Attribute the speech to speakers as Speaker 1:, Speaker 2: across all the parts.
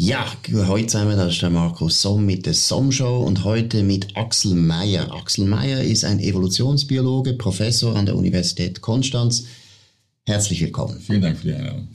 Speaker 1: Ja, heute zusammen, das ist der Markus Somm mit der Somm Show und heute mit Axel Meyer. Axel Meyer ist ein Evolutionsbiologe, Professor an der Universität Konstanz. Herzlich willkommen.
Speaker 2: Vielen Dank für die Einladung.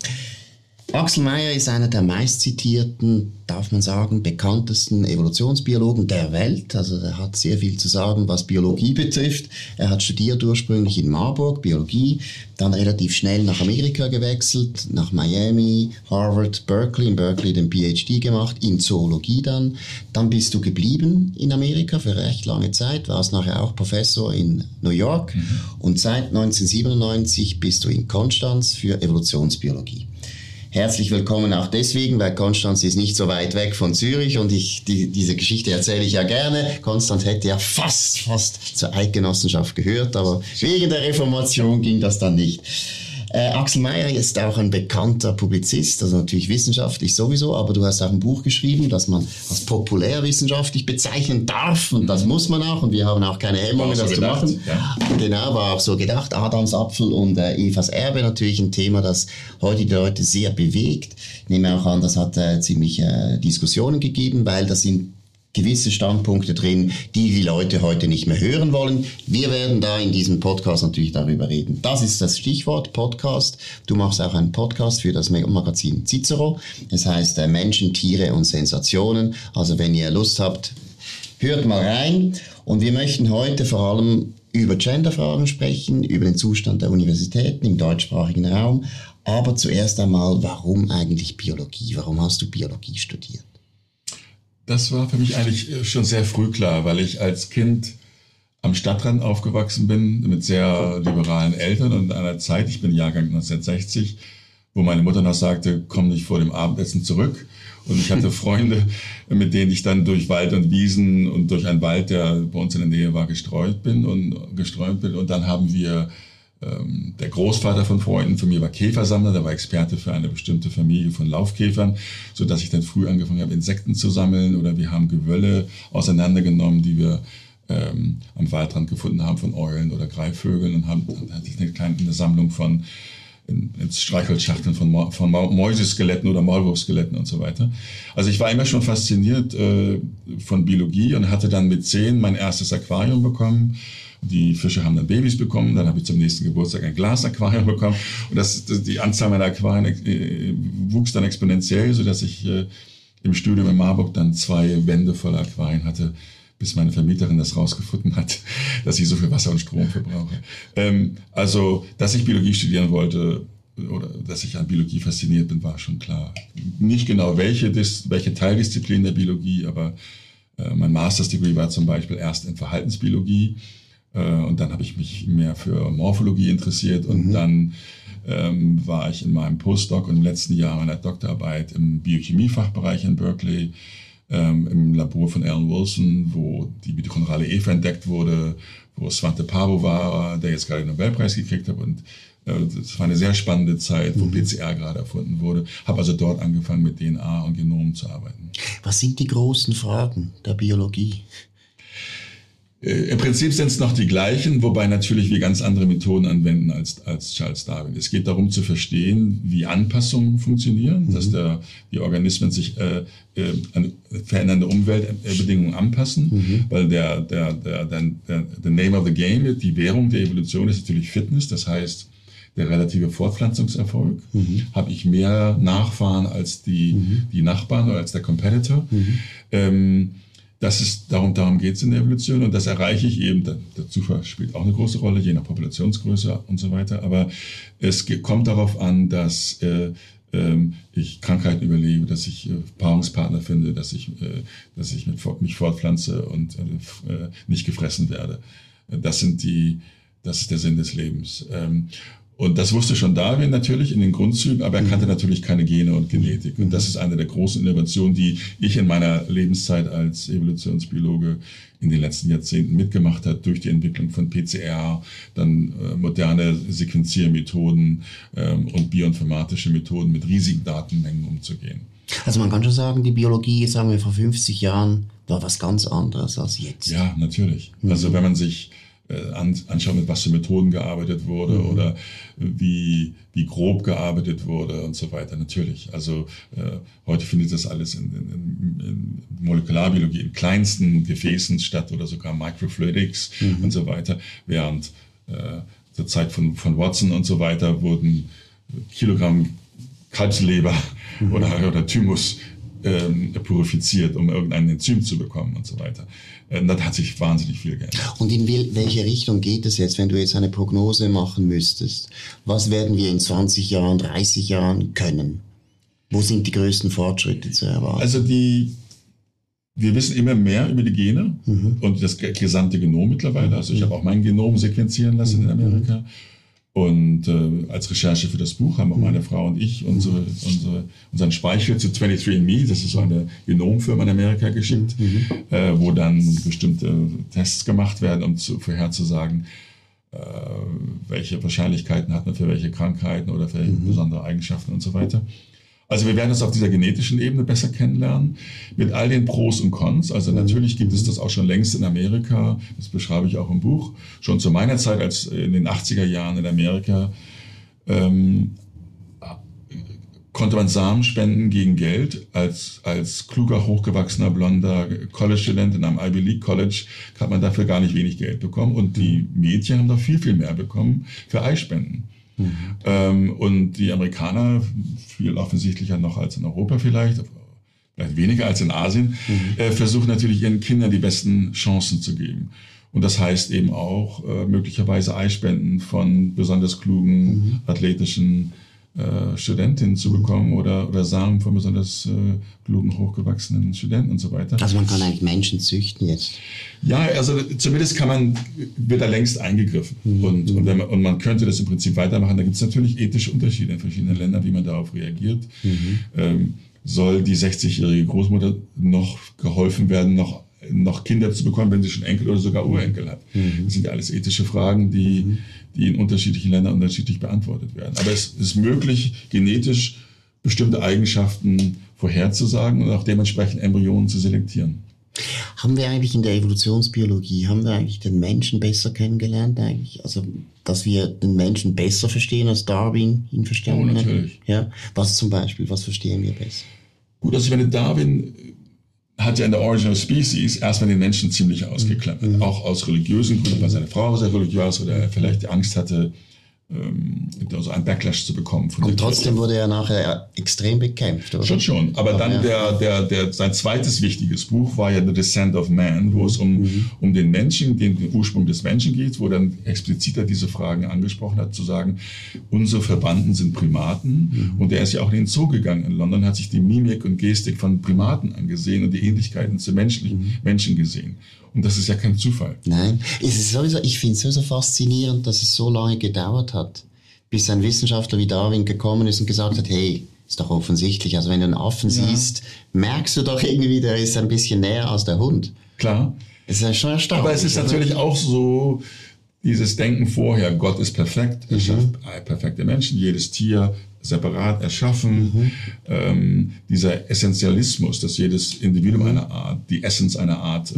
Speaker 1: Axel Meyer ist einer der meistzitierten, darf man sagen, bekanntesten Evolutionsbiologen der Welt. Also er hat sehr viel zu sagen, was Biologie betrifft. Er hat studiert ursprünglich in Marburg Biologie, dann relativ schnell nach Amerika gewechselt, nach Miami, Harvard, Berkeley, in Berkeley den PhD gemacht, in Zoologie dann. Dann bist du geblieben in Amerika für recht lange Zeit, warst nachher auch Professor in New York mhm. und seit 1997 bist du in Konstanz für Evolutionsbiologie. Herzlich willkommen auch deswegen, weil Konstanz ist nicht so weit weg von Zürich und ich, die, diese Geschichte erzähle ich ja gerne. Konstanz hätte ja fast, fast zur Eidgenossenschaft gehört, aber wegen der Reformation ging das dann nicht. Äh, Axel Meyer ist auch ein bekannter Publizist, also natürlich wissenschaftlich sowieso, aber du hast auch ein Buch geschrieben, das man als populärwissenschaftlich bezeichnen darf und das muss man auch und wir haben auch keine Hemmungen, so das gedacht, zu machen. Ja. Genau, war auch so gedacht. Adams Apfel und äh, Evas Erbe natürlich ein Thema, das heute die Leute sehr bewegt. Ich nehme auch an, das hat äh, ziemlich äh, Diskussionen gegeben, weil das sind gewisse Standpunkte drin, die die Leute heute nicht mehr hören wollen. Wir werden da in diesem Podcast natürlich darüber reden. Das ist das Stichwort Podcast. Du machst auch einen Podcast für das Magazin Cicero. Es heißt äh, Menschen, Tiere und Sensationen. Also wenn ihr Lust habt, hört mal rein. Und wir möchten heute vor allem über Genderfragen sprechen, über den Zustand der Universitäten im deutschsprachigen Raum. Aber zuerst einmal, warum eigentlich Biologie? Warum hast du Biologie studiert?
Speaker 2: Das war für mich eigentlich äh, schon sehr früh klar, weil ich als Kind am Stadtrand aufgewachsen bin mit sehr liberalen Eltern und in einer Zeit, ich bin Jahrgang 1960, wo meine Mutter noch sagte, komm nicht vor dem Abendessen zurück. Und ich hatte Freunde, mit denen ich dann durch Wald und Wiesen und durch einen Wald, der bei uns in der Nähe war, gestreut bin und gestreut bin. Und dann haben wir der Großvater von Freunden von mir war Käfersammler, der war Experte für eine bestimmte Familie von Laufkäfern, so dass ich dann früh angefangen habe, Insekten zu sammeln oder wir haben Gewölle auseinandergenommen, die wir ähm, am Waldrand gefunden haben von Eulen oder Greifvögeln und haben dann hatte ich eine kleine eine Sammlung von in, in Streichholzschachteln von, von Mäuseskeletten oder Maulwurfskeletten und so weiter. Also ich war immer schon fasziniert äh, von Biologie und hatte dann mit zehn mein erstes Aquarium bekommen die Fische haben dann Babys bekommen, dann habe ich zum nächsten Geburtstag ein Glasaquarium bekommen und das, das, die Anzahl meiner Aquarien äh, wuchs dann exponentiell, sodass ich äh, im Studium in Marburg dann zwei Wände voller Aquarien hatte, bis meine Vermieterin das rausgefunden hat, dass ich so viel Wasser und Strom verbrauche. Ähm, also, dass ich Biologie studieren wollte, oder dass ich an Biologie fasziniert bin, war schon klar. Nicht genau welche, welche Teildisziplin der Biologie, aber äh, mein Master's Degree war zum Beispiel erst in Verhaltensbiologie äh, und dann habe ich mich mehr für Morphologie interessiert und mhm. dann ähm, war ich in meinem Postdoc und im letzten Jahr meiner Doktorarbeit im Biochemiefachbereich in Berkeley, ähm, im Labor von Alan Wilson, wo die mitochondrale Eva entdeckt wurde, wo Svante Pavo war, der jetzt gerade den Nobelpreis gekriegt hat und äh, das war eine sehr spannende Zeit, wo mhm. PCR gerade erfunden wurde. Habe also dort angefangen mit DNA und Genomen zu arbeiten.
Speaker 1: Was sind die großen Fragen der Biologie?
Speaker 2: Äh, Im Prinzip sind es noch die gleichen, wobei natürlich wir ganz andere Methoden anwenden als, als Charles Darwin. Es geht darum zu verstehen, wie Anpassungen funktionieren, mhm. dass der, die Organismen sich äh, äh, an verändernde Umweltbedingungen anpassen, mhm. weil der, der, der, der, der, der Name of the Game, die Währung der Evolution ist natürlich Fitness, das heißt, der relative Fortpflanzungserfolg. Mhm. Habe ich mehr Nachfahren als die, mhm. die Nachbarn oder als der Competitor? Mhm. Ähm, das ist, darum, darum geht es in der Evolution und das erreiche ich eben, der, Zufall spielt auch eine große Rolle, je nach Populationsgröße und so weiter, aber es kommt darauf an, dass äh, äh, ich Krankheiten überlebe, dass ich äh, Paarungspartner finde, dass ich, äh, dass ich mich fortpflanze und äh, nicht gefressen werde. Das sind die, das ist der Sinn des Lebens. Und das wusste schon Darwin natürlich in den Grundzügen, aber er kannte mhm. natürlich keine Gene und Genetik. Und das ist eine der großen Innovationen, die ich in meiner Lebenszeit als Evolutionsbiologe in den letzten Jahrzehnten mitgemacht hat, durch die Entwicklung von PCR, dann äh, moderne Sequenziermethoden ähm, und bioinformatische Methoden mit riesigen Datenmengen umzugehen.
Speaker 1: Also man kann schon sagen, die Biologie, sagen wir vor 50 Jahren, war was ganz anderes als jetzt.
Speaker 2: Ja, natürlich. Mhm. Also wenn man sich anschauen, mit was für Methoden gearbeitet wurde mhm. oder wie, wie grob gearbeitet wurde und so weiter. Natürlich. Also äh, heute findet das alles in, in, in, Molekularbiologie in kleinsten Gefäßen statt oder sogar Microfluidics mhm. und so weiter. Während äh, zur Zeit von, von Watson und so weiter wurden Kilogramm Kalbsleber mhm. oder, oder Thymus ähm, purifiziert, um irgendein Enzym zu bekommen und so weiter. Äh, das hat sich wahnsinnig viel geändert.
Speaker 1: Und in welche Richtung geht es jetzt, wenn du jetzt eine Prognose machen müsstest? Was werden wir in 20 Jahren, 30 Jahren können? Wo sind die größten Fortschritte zu erwarten?
Speaker 2: Also die, wir wissen immer mehr über die Gene mhm. und das gesamte Genom mittlerweile. Also ich habe auch mein Genom sequenzieren lassen in mhm. Amerika. Mhm. Und äh, als Recherche für das Buch haben auch meine Frau und ich unsere, unsere, unseren Speichel zu 23andMe, das ist so eine Genomfirma in Amerika, geschickt, mhm. äh, wo dann bestimmte Tests gemacht werden, um zu, vorherzusagen, äh, welche Wahrscheinlichkeiten hat man für welche Krankheiten oder für mhm. besondere Eigenschaften und so weiter. Also wir werden es auf dieser genetischen Ebene besser kennenlernen, mit all den Pros und Cons. Also mhm. natürlich gibt es das auch schon längst in Amerika, das beschreibe ich auch im Buch. Schon zu meiner Zeit, als in den 80er Jahren in Amerika, ähm, konnte man Samen spenden gegen Geld. Als, als kluger, hochgewachsener, blonder College-Student in einem Ivy League College hat man dafür gar nicht wenig Geld bekommen. Und die Mädchen haben doch viel, viel mehr bekommen für Eispenden. Mhm. Ähm, und die Amerikaner, viel offensichtlicher noch als in Europa vielleicht, vielleicht weniger als in Asien, mhm. äh, versuchen natürlich ihren Kindern die besten Chancen zu geben. Und das heißt eben auch äh, möglicherweise Eispenden von besonders klugen, mhm. athletischen äh, Studentin zu bekommen oder, oder Samen von besonders äh, klugen, hochgewachsenen Studenten und so weiter.
Speaker 1: Also man kann eigentlich Menschen züchten jetzt.
Speaker 2: Ja, also zumindest kann man, wird da längst eingegriffen. Mhm. Und, und, man, und man könnte das im Prinzip weitermachen. Da gibt es natürlich ethische Unterschiede in verschiedenen Ländern, wie man darauf reagiert. Mhm. Ähm, soll die 60-jährige Großmutter noch geholfen werden, noch noch Kinder zu bekommen, wenn sie schon Enkel oder sogar Urenkel hat. Mhm. Das sind ja alles ethische Fragen, die, mhm. die in unterschiedlichen Ländern unterschiedlich beantwortet werden. Aber es ist möglich, genetisch bestimmte Eigenschaften vorherzusagen und auch dementsprechend Embryonen zu selektieren.
Speaker 1: Haben wir eigentlich in der Evolutionsbiologie, haben wir eigentlich den Menschen besser kennengelernt eigentlich? Also, dass wir den Menschen besser verstehen, als Darwin ihn verstanden?
Speaker 2: Oh, natürlich.
Speaker 1: Ja. Was zum Beispiel, was verstehen wir besser?
Speaker 2: Gut, also ich meine, Darwin hat ja in der Origin of Species erstmal den Menschen ziemlich ausgeklammert. Mhm. Auch aus religiösen Gründen, weil seine Frau sehr religiös oder er vielleicht die Angst hatte, also einen Backlash zu bekommen.
Speaker 1: und trotzdem wurde er nachher extrem bekämpft,
Speaker 2: oder? Schon, schon. Aber, Aber dann ja. der, der, der, sein zweites wichtiges Buch war ja The Descent of Man, wo es um, mhm. um den Menschen, den, den Ursprung des Menschen geht, wo dann expliziter diese Fragen angesprochen hat, zu sagen, unsere Verwandten sind Primaten. Mhm. Und er ist ja auch in den Zoo gegangen in London, hat sich die Mimik und Gestik von Primaten angesehen und die Ähnlichkeiten zu menschlichen mhm. Menschen gesehen. Und das ist ja kein Zufall.
Speaker 1: Nein, es ist sowieso, ich finde es sowieso faszinierend, dass es so lange gedauert hat, bis ein Wissenschaftler wie Darwin gekommen ist und gesagt hat, hey, ist doch offensichtlich. Also wenn du einen Affen ja. siehst, merkst du doch irgendwie, der ist ein bisschen näher als der Hund.
Speaker 2: Klar.
Speaker 1: Es ist ja schon erstaunlich.
Speaker 2: Aber es ist natürlich auch so, dieses Denken vorher, Gott ist perfekt, er mhm. schafft perfekte Menschen, jedes Tier separat erschaffen. Mhm. Ähm, dieser Essentialismus, dass jedes Individuum einer Art, die Essenz einer Art äh,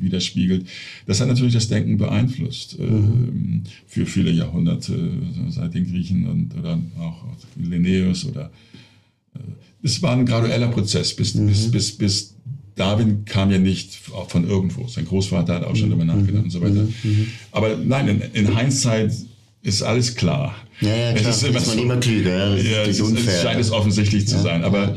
Speaker 2: widerspiegelt, das hat natürlich das Denken beeinflusst äh, mhm. für viele Jahrhunderte, seit den Griechen und oder auch Linnaeus oder äh, es war ein gradueller Prozess, bis, mhm. bis, bis, bis Darwin kam ja nicht von irgendwo. Sein Großvater hat auch schon darüber nachgedacht und so weiter. Mhm. Mhm. Aber nein, in, in Hindsight ist alles klar.
Speaker 1: Ja, ja, klar. Es ist, immer, ist man immer klüger.
Speaker 2: Ja, es, es scheint es offensichtlich zu ja, sein. Aber,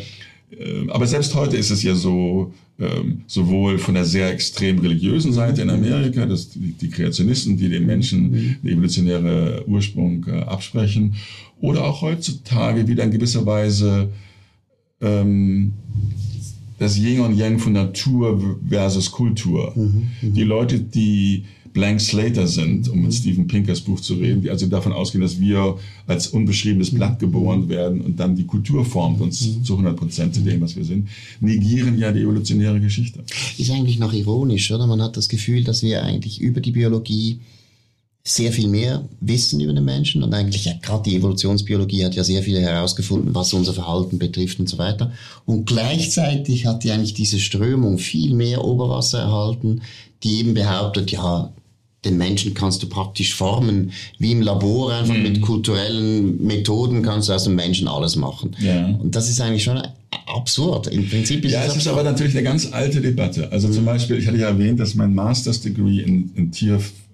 Speaker 2: äh, aber selbst heute ist es ja so, ähm, sowohl von der sehr extrem religiösen Seite in Amerika, dass die, die Kreationisten, die dem Menschen mhm. den evolutionäre Ursprung äh, absprechen, oder auch heutzutage wieder in gewisser Weise ähm, das Yin und Yang von Natur versus Kultur. Mhm, mhm. die Leute, die Blank Slater sind, um mit Steven Pinkers Buch zu reden, die also davon ausgehen, dass wir als unbeschriebenes Blatt geboren werden und dann die Kultur formt uns mhm. zu 100 Prozent zu dem, was wir sind, negieren ja die evolutionäre Geschichte.
Speaker 1: Ist eigentlich noch ironisch, oder? Man hat das Gefühl, dass wir eigentlich über die Biologie sehr viel mehr wissen über den Menschen und eigentlich ja gerade die Evolutionsbiologie hat ja sehr viel herausgefunden, was unser Verhalten betrifft und so weiter. Und gleichzeitig hat die eigentlich diese Strömung viel mehr Oberwasser erhalten, die eben behauptet, ja, den Menschen kannst du praktisch formen, wie im Labor, einfach mhm. mit kulturellen Methoden kannst du aus dem Menschen alles machen. Ja. Und das ist eigentlich schon absurd. Im Prinzip
Speaker 2: ist ja, es, es ist aber natürlich eine ganz alte Debatte. Also mhm. zum Beispiel, ich hatte ja erwähnt, dass mein Master's Degree in, in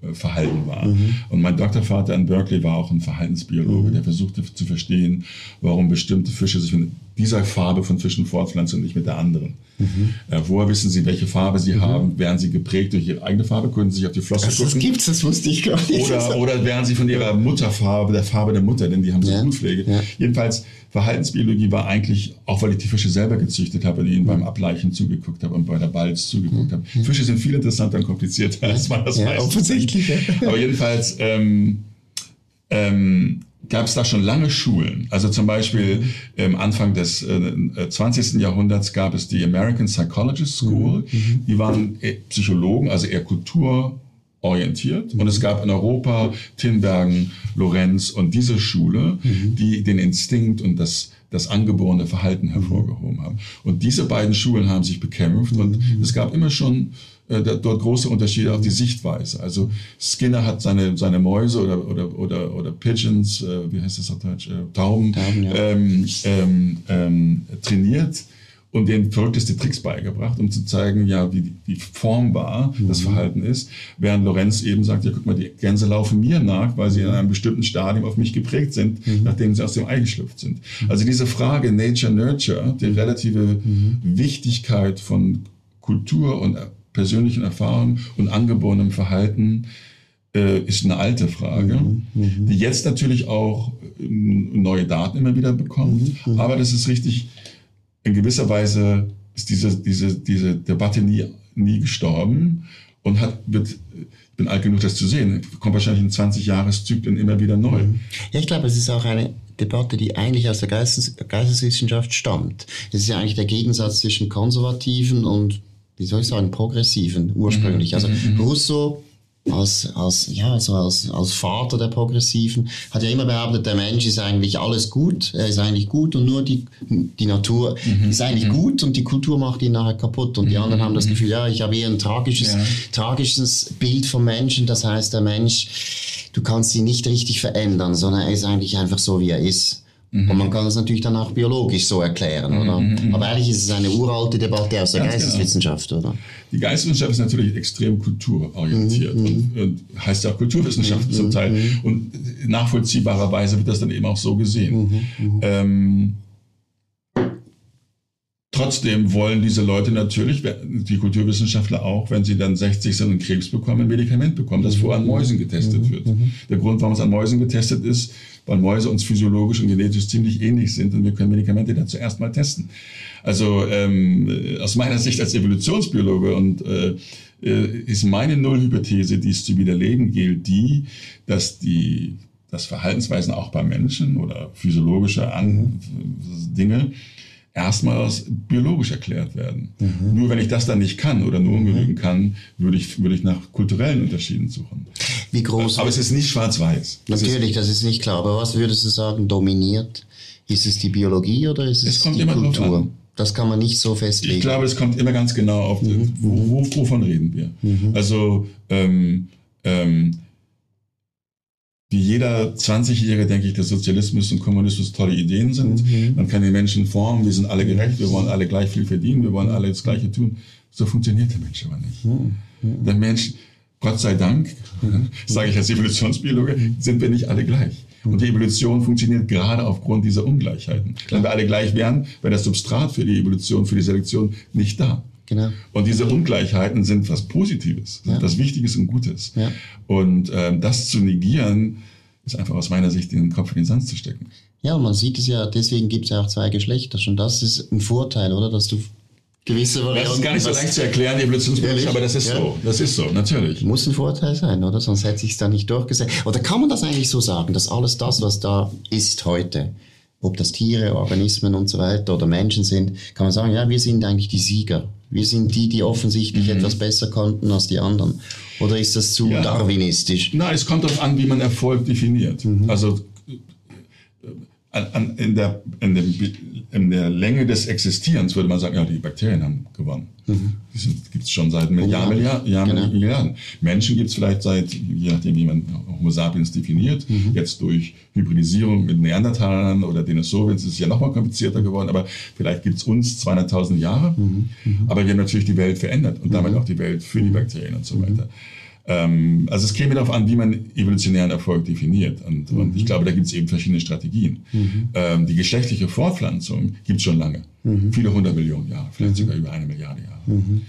Speaker 2: Tierverhalten war. Mhm. Und mein Doktorvater in Berkeley war auch ein Verhaltensbiologe, mhm. der versuchte zu verstehen, warum bestimmte Fische sich mit dieser Farbe von Fischen fortpflanzen und nicht mit der anderen. Mhm. Äh, woher wissen Sie, welche Farbe Sie mhm. haben? Werden Sie geprägt durch Ihre eigene Farbe? Können Sie sich auf die Flosse
Speaker 1: gucken? Das gibt's, das wusste ich gar nicht.
Speaker 2: Oder, oder werden Sie von Ihrer Mutterfarbe, der Farbe der Mutter, denn die haben so ja. Blutpflege. Ja. Jedenfalls, Verhaltensbiologie war eigentlich, auch weil ich die Fische selber gezüchtet habe und ihnen beim Ableichen zugeguckt habe und bei der Balz zugeguckt habe. Mhm. Fische sind viel interessanter und komplizierter, als man das ja, meistens offensichtlich. Aber jedenfalls, ähm, ähm, gab es da schon lange Schulen. Also zum Beispiel mhm. Anfang des äh, 20. Äh, Jahrhunderts gab es die American Psychologist School. Mhm. mhm. Die waren äh, Psychologen, also eher kulturorientiert. Mhm. Und es gab in Europa Tinbergen, Lorenz und diese Schule, mhm. die den Instinkt und das das angeborene Verhalten hervorgehoben haben. Und diese beiden Schulen haben sich bekämpft und mhm. es gab immer schon äh, dort große Unterschiede auf die Sichtweise. Also Skinner hat seine, seine Mäuse oder, oder, oder, oder Pigeons, äh, wie heißt das auf Deutsch, äh, Tauben, Tauben ja. ähm, ähm, ähm, trainiert und denen verrückteste Tricks beigebracht, um zu zeigen, ja, wie, wie formbar mhm. das Verhalten ist. Während Lorenz eben sagt, ja, guck mal, die Gänse laufen mir nach, weil sie in einem bestimmten Stadium auf mich geprägt sind, mhm. nachdem sie aus dem Ei geschlüpft sind. Mhm. Also diese Frage Nature-Nurture, die relative mhm. Wichtigkeit von Kultur und persönlichen Erfahrungen und angeborenem Verhalten äh, ist eine alte Frage, mhm, mhm. die jetzt natürlich auch äh, neue Daten immer wieder bekommt. Mhm, mhm, Aber das ist richtig, in gewisser Weise ist diese, diese, diese Debatte nie, nie gestorben und hat, wird, ich bin alt genug, das zu sehen, kommt wahrscheinlich in 20 Jahreszyklen immer wieder neu. Mhm.
Speaker 1: Ja, ich glaube, es ist auch eine Debatte, die eigentlich aus der Geistes Geisteswissenschaft stammt. Es ist ja eigentlich der Gegensatz zwischen Konservativen und wie soll ich sagen, progressiven ursprünglich. Also mhm, mhm. Rousseau als, als, ja, also als, als Vater der Progressiven, hat ja immer behauptet, der Mensch ist eigentlich alles gut, er ist eigentlich gut und nur die, die Natur mhm. ist eigentlich mhm. gut und die Kultur macht ihn nachher kaputt. Und die mhm. anderen haben das mhm. Gefühl, ja, ich habe eher ein tragisches, ja. tragisches Bild vom Menschen, das heißt, der Mensch, du kannst ihn nicht richtig verändern, sondern er ist eigentlich einfach so, wie er ist. Mhm. Und man kann das natürlich dann auch biologisch so erklären, mhm, oder? Mhm, mhm. Aber eigentlich ist es eine uralte Debatte aus der Ganz genau. Geisteswissenschaft, genau. oder?
Speaker 2: Die Geisteswissenschaft ist natürlich extrem kulturorientiert mhm. und, und, heißt ja auch Kulturwissenschaft zum Teil. Und nachvollziehbarerweise wird das dann eben auch so gesehen. Ähm, Trotzdem wollen diese Leute natürlich, die Kulturwissenschaftler auch, wenn sie dann 60 sind und Krebs bekommen, ein Medikament bekommen, das vorher an Mäusen getestet wird. Der Grund, warum es an Mäusen getestet ist, weil Mäuse uns physiologisch und genetisch ziemlich ähnlich sind und wir können Medikamente dann zuerst mal testen. Also ähm, aus meiner Sicht als Evolutionsbiologe und äh, äh, ist meine Nullhypothese, die es zu widerlegen gilt, die, dass die dass Verhaltensweisen auch bei Menschen oder physiologische An Dinge erstmals biologisch erklärt werden. Mhm. Nur wenn ich das dann nicht kann oder nur ungenügend mhm. kann, würde ich, würde ich nach kulturellen Unterschieden suchen.
Speaker 1: Wie groß?
Speaker 2: Aber es ist nicht schwarz-weiß.
Speaker 1: Natürlich, das ist nicht klar. Aber was würdest du sagen, dominiert? Ist es die Biologie oder ist es, es die Kultur? Das kann man nicht so festlegen.
Speaker 2: Ich glaube, es kommt immer ganz genau auf, mhm. wo, wovon reden wir. Mhm. Also ähm, ähm, wie jeder 20-Jährige denke ich, dass Sozialismus und Kommunismus tolle Ideen sind. Mhm. Man kann die Menschen formen, wir sind alle gerecht, wir wollen alle gleich viel verdienen, wir wollen alle das Gleiche tun. So funktioniert der Mensch aber nicht. Mhm. Der Mensch, Gott sei Dank, mhm. sage ich als Evolutionsbiologe, sind wir nicht alle gleich. Und die Evolution funktioniert gerade aufgrund dieser Ungleichheiten. Wenn wir alle gleich wären, wäre das Substrat für die Evolution, für die Selektion nicht da. Genau. Und diese Ungleichheiten sind was Positives, ja. was Wichtiges und Gutes. Ja. Und ähm, das zu negieren, ist einfach aus meiner Sicht den Kopf in den Sand zu stecken.
Speaker 1: Ja, man sieht es ja, deswegen gibt es ja auch zwei Geschlechter. Schon das ist ein Vorteil, oder? Dass du gewisse
Speaker 2: Varianten. Das ist gar nicht so leicht zu erklären, evolutionsbiologisch, aber das ist ja. so. Das ist so, natürlich.
Speaker 1: Muss ein Vorteil sein, oder? Sonst hätte sich da nicht durchgesetzt. Oder kann man das eigentlich so sagen, dass alles das, was da ist heute, ob das Tiere, Organismen und so weiter oder Menschen sind, kann man sagen, ja, wir sind eigentlich die Sieger. Wir sind die, die offensichtlich mhm. etwas besser konnten als die anderen. Oder ist das zu ja. darwinistisch?
Speaker 2: Na, es kommt darauf an, wie man Erfolg definiert. Mhm. Also an, an, in, der, in, dem, in der Länge des Existierens würde man sagen, ja, die Bakterien haben gewonnen. Mhm. Die gibt es schon seit Milliarden, Milliarden, genau. Milliarden. Menschen gibt es vielleicht seit, je nachdem, wie man Homo sapiens definiert, mhm. jetzt durch Hybridisierung mit Neandertalern oder Dinosauriern ist es ja nochmal komplizierter geworden, aber vielleicht gibt es uns 200.000 Jahre. Mhm. mhm. Aber wir haben natürlich die Welt verändert und damit mhm. auch die Welt für die Bakterien und so mhm. weiter. Ähm, also es käme darauf an, wie man evolutionären Erfolg definiert. Und, mhm. und ich glaube, da gibt es eben verschiedene Strategien. Mhm. Ähm, die geschlechtliche Fortpflanzung gibt es schon lange. Mhm. Viele hundert Millionen Jahre, vielleicht mhm. sogar über eine Milliarde Jahre. Mhm.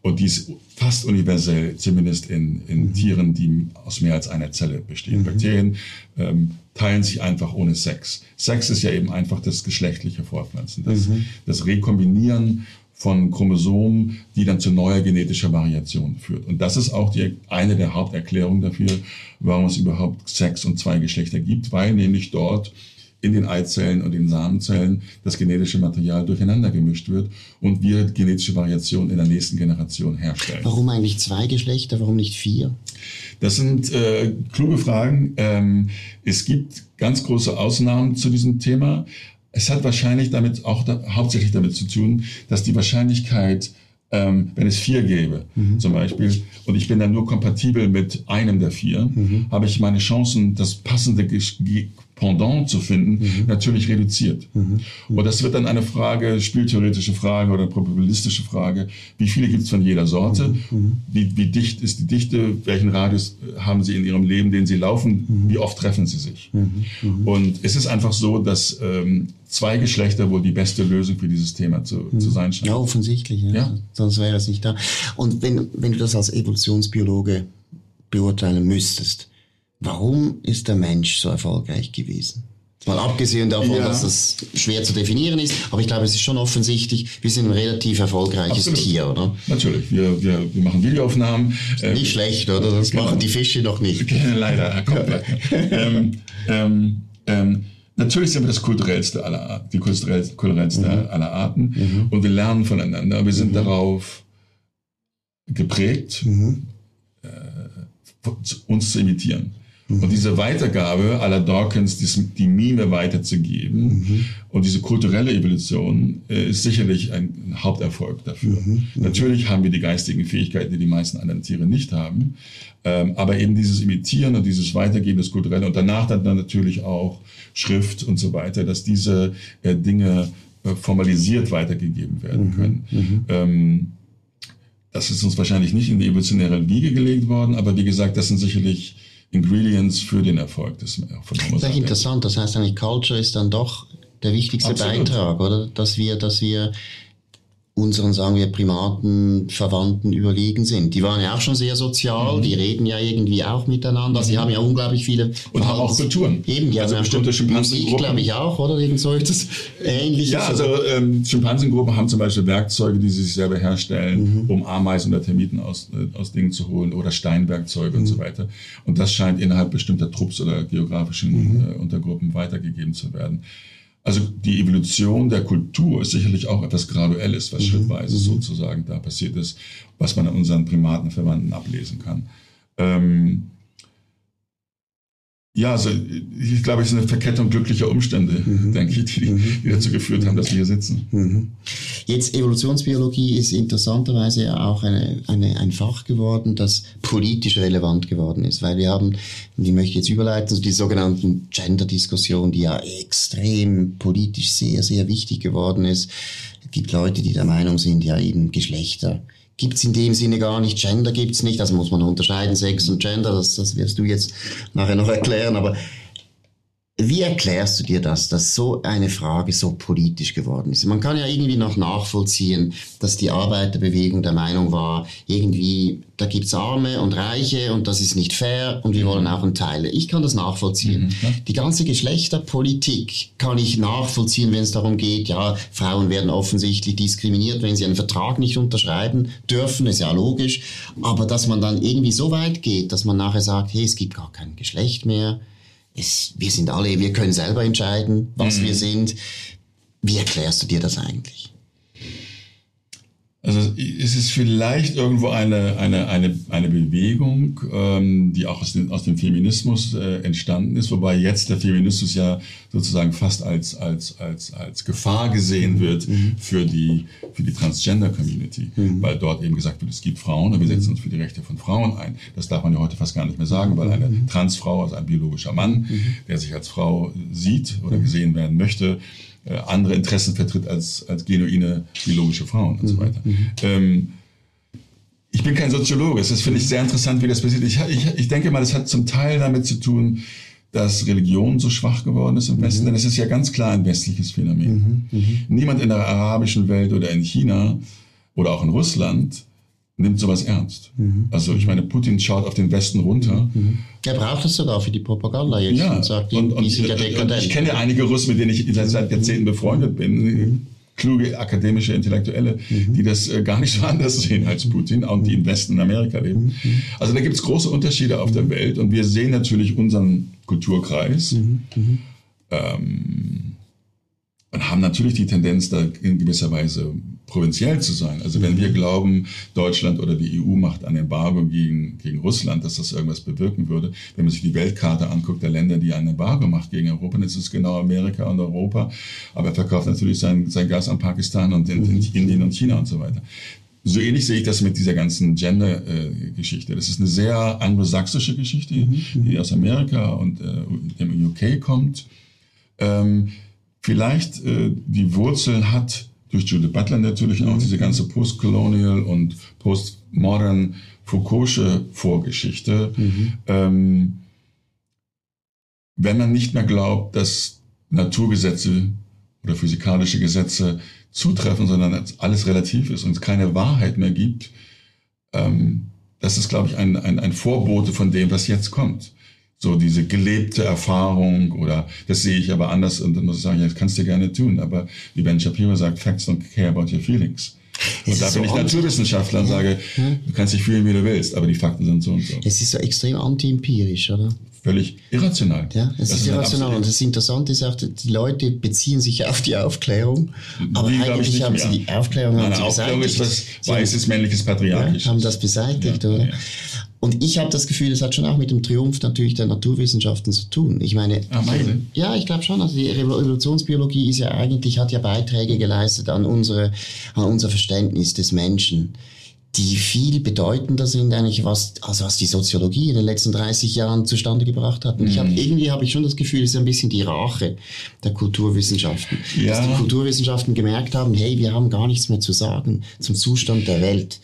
Speaker 2: Und die ist fast universell, zumindest in, in mhm. Tieren, die aus mehr als einer Zelle bestehen. Bakterien ähm, teilen sich einfach ohne Sex. Sex ist ja eben einfach das geschlechtliche Fortpflanzen, das, das Rekombinieren von Chromosomen, die dann zu neuer genetischer Variation führt. Und das ist auch die, eine der Haupterklärungen dafür, warum es überhaupt Sex und zwei Geschlechter gibt, weil nämlich dort in den Eizellen und den Samenzellen das genetische Material durcheinander gemischt wird und wir genetische Variation in der nächsten Generation herstellen.
Speaker 1: Warum eigentlich zwei Geschlechter, warum nicht vier?
Speaker 2: Das sind äh, kluge Fragen. Ähm, es gibt ganz große Ausnahmen zu diesem Thema. Es hat wahrscheinlich damit auch da, hauptsächlich damit zu tun, dass die Wahrscheinlichkeit, ähm, wenn es vier gäbe, mhm. zum Beispiel, und ich bin dann nur kompatibel mit einem der vier, mhm. habe ich meine Chancen, das passende Pendant zu finden, mhm. natürlich reduziert. Mhm. Und das wird dann eine Frage, spieltheoretische Frage oder probabilistische Frage, wie viele gibt es von jeder Sorte, mhm. mhm. wie, wie, dicht ist die Dichte, welchen Radius haben sie in ihrem Leben, den sie laufen, mhm. wie oft treffen sie sich. Mhm. Und es ist einfach so, dass ähm, zwei Geschlechter wohl die beste Lösung für dieses Thema zu, zu sein scheint.
Speaker 1: Ja, offensichtlich. Ja. ja. Sonst wäre es nicht da. Und wenn, wenn du das als Evolutionsbiologe beurteilen müsstest, Warum ist der Mensch so erfolgreich gewesen? Mal abgesehen davon, ja. dass das schwer zu definieren ist, aber ich glaube, es ist schon offensichtlich, wir sind ein relativ erfolgreiches Absolut. Tier, oder?
Speaker 2: Natürlich, wir, wir, wir machen Videoaufnahmen.
Speaker 1: Äh, nicht schlecht, oder? Das genau. machen die Fische noch nicht.
Speaker 2: Leider, komplett. ähm, ähm, ähm, natürlich sind wir das kulturellste aller Arten, die kulturellste, kulturellste mhm. aller Arten mhm. und wir lernen voneinander. Wir sind mhm. darauf geprägt, mhm. äh, uns zu imitieren. Mhm. Und diese Weitergabe aller Dawkins, die, die Mime weiterzugeben mhm. und diese kulturelle Evolution äh, ist sicherlich ein, ein Haupterfolg dafür. Mhm. mhm. Natürlich haben wir die geistigen Fähigkeiten, die die meisten anderen Tiere nicht haben, ähm, aber eben dieses Imitieren und dieses Weitergeben, das Kulturelle und danach dann, dann natürlich auch Schrift und so weiter, dass diese äh, Dinge äh, formalisiert weitergegeben werden mhm. können. Mhm. Ähm, das ist uns wahrscheinlich nicht in die evolutionäre Wiege gelegt worden, aber wie gesagt, das sind sicherlich Ingredients für den Erfolg des
Speaker 1: von Homo sapiens. interessant. Das heißt eigentlich, Culture ist dann doch der wichtigste Absolut. Beitrag, oder? Dass wir, dass wir unseren, sagen wir, Primaten, Verwandten überlegen sind. Die waren ja auch schon sehr sozial, mhm. die reden ja irgendwie auch miteinander. Sie haben ja unglaublich viele...
Speaker 2: Und haben auch Kulturen.
Speaker 1: Eben, die also haben bestimmte Schimpansengruppen. glaube ich auch, oder? Irgend so etwas Ähnliches.
Speaker 2: Ja, also ähm, Schimpansengruppen haben zum Beispiel Werkzeuge, die sie sich selber herstellen, mhm. um Ameisen oder Termiten aus, äh, aus Dingen zu holen oder Steinwerkzeuge mhm. und so weiter. Und das scheint innerhalb bestimmter Trupps oder geografischen mhm. äh, Untergruppen weitergegeben zu werden. Also die Evolution der Kultur ist sicherlich auch etwas Graduelles, was mhm. schrittweise mhm. sozusagen da passiert ist, was man an unseren Primatenverwandten ablesen kann. Ähm, ja, also ich glaube, es ist eine Verkettung glücklicher Umstände, mhm. denke ich, die, mhm. die, dazu geführt haben, dass wir hier sitzen.
Speaker 1: Mhm. Jetzt Evolutionsbiologie ist interessanterweise auch eine, eine, ein Fach geworden, das politisch relevant geworden ist, weil wir haben, und ich möchte jetzt überleiten, so die sogenannten Gender-Diskussion, die ja extrem politisch sehr, sehr wichtig geworden ist. Es gibt Leute, die der Meinung sind, ja eben Geschlechter gibt's in dem Sinne gar nicht. Gender gibt's nicht. Das muss man unterscheiden, Sex und Gender. Das, das wirst du jetzt nachher noch erklären. Aber wie erklärst du dir das, dass so eine Frage so politisch geworden ist? Man kann ja irgendwie noch nachvollziehen, dass die Arbeiterbewegung der Meinung war, irgendwie, da gibt's Arme und Reiche und das ist nicht fair und wir mhm. wollen auch einen Teil. Ich kann das nachvollziehen. Mhm, die ganze Geschlechterpolitik kann ich nachvollziehen, wenn es darum geht, ja, Frauen werden offensichtlich diskriminiert, wenn sie einen Vertrag nicht unterschreiben dürfen, ist ja logisch. Aber dass man dann irgendwie so weit geht, dass man nachher sagt, hey, es gibt gar kein Geschlecht mehr, es, wir sind alle, wir können selber entscheiden, was mhm. wir sind. Wie erklärst du dir das eigentlich?
Speaker 2: Also es ist vielleicht irgendwo eine, eine, eine, eine Bewegung, ähm, die auch aus, den, aus dem Feminismus äh, entstanden ist, wobei jetzt der Feminismus ja sozusagen fast als, als, als, als Gefahr gesehen wird mhm. für, die, für die Transgender-Community, mhm. weil dort eben gesagt wird, es gibt Frauen und wir setzen uns für die Rechte von Frauen ein. Das darf man ja heute fast gar nicht mehr sagen, weil eine mhm. Transfrau, also ein biologischer Mann, mhm. der sich als Frau sieht oder mhm. gesehen werden möchte, äh, andere Interessen vertritt als, als genuine biologische Frauen und so mhm. weiter. Mhm. Ähm, ich bin kein Soziologe, das finde ich sehr interessant, wie das passiert. Ich, ich, ich denke mal, es hat zum Teil damit zu tun, dass Religion so schwach geworden ist im Westen, mhm. denn es ist ja ganz klar ein westliches Phänomen. Mhm. Mhm. Niemand in der arabischen Welt oder in China oder auch in Russland nimmt sowas ernst. Mhm. Also ich meine, Putin schaut auf den Westen runter.
Speaker 1: Mhm. Er braucht es sogar für die Propaganda
Speaker 2: jetzt ja. und sagt, die, und, und, die sind ja dekadent. Ich kenne einige Russen, mit denen ich seit, Jahrzehnten befreundet bin. Mhm. Kluge akademische Intellektuelle, mhm. die das äh, gar nicht so anders sehen als Putin und die im Westen in Amerika leben. Mhm. Also da gibt es große Unterschiede auf der. Welt und wir sehen natürlich unseren Kulturkreis ähm, und haben natürlich die Tendenz, da in gewisser Weise provinziell zu sein. Also wenn wir glauben, Deutschland oder die EU macht ein Embargo gegen, gegen Russland, dass das irgendwas bewirken würde, wenn man sich die Weltkarte anguckt der Länder, die ein Embargo macht gegen Europa, dann ist es genau Amerika und Europa. Aber er verkauft natürlich sein, sein Gas an Pakistan und in, in Indien und China und so weiter. So ähnlich sehe ich das mit dieser ganzen Gender-Geschichte. Das ist eine sehr anglosächsische Geschichte, mhm. die aus Amerika und äh, dem UK kommt. Ähm, vielleicht äh, die Wurzeln hat durch Judith Butler natürlich auch diese ganze Postcolonial und Postmodern Foucault'sche Vorgeschichte. Mhm. Ähm, wenn man nicht mehr glaubt, dass Naturgesetze oder physikalische Gesetze zutreffen, sondern alles relativ ist und es keine Wahrheit mehr gibt, ähm, das ist, glaube ich, ein, ein, ein Vorbote von dem, was jetzt kommt so diese gelebte Erfahrung oder das sehe ich aber anders und dann muss ich sagen, ja, das kannst du gerne tun, aber wie Ben Shapiro sagt, Facts don't care about your feelings. Und da bin ich Naturwissenschaftler und sage, du kannst dich fühlen, wie du willst, aber die Fakten sind so und so.
Speaker 1: Es ist so extrem anti-empirisch, oder?
Speaker 2: Völlig irrational.
Speaker 1: Ja, es das ist irrational. Und das Interessante ist auch, die Leute beziehen sich auf die Aufklärung, aber die, eigentlich haben sie die Aufklärung,
Speaker 2: haben sie Aufklärung beseitigt. ist was weißes, männliches, patriarchisches.
Speaker 1: Ja, haben das beseitigt, ja, oder? Ja. Und ich habe das Gefühl, es hat schon auch mit dem Triumph natürlich der Naturwissenschaften zu tun. Ich meine,
Speaker 2: ah, meine.
Speaker 1: ja, ich glaube schon. Also die Evolutionsbiologie ist ja eigentlich hat ja Beiträge geleistet an unsere an unser Verständnis des Menschen, die viel bedeutender sind eigentlich was also was die Soziologie in den letzten 30 Jahren zustande gebracht hat. Und ich habe mhm. irgendwie habe ich schon das Gefühl, es ist ein bisschen die Rache der Kulturwissenschaften, ja. dass die Kulturwissenschaften gemerkt haben, hey, wir haben gar nichts mehr zu sagen zum Zustand der Welt.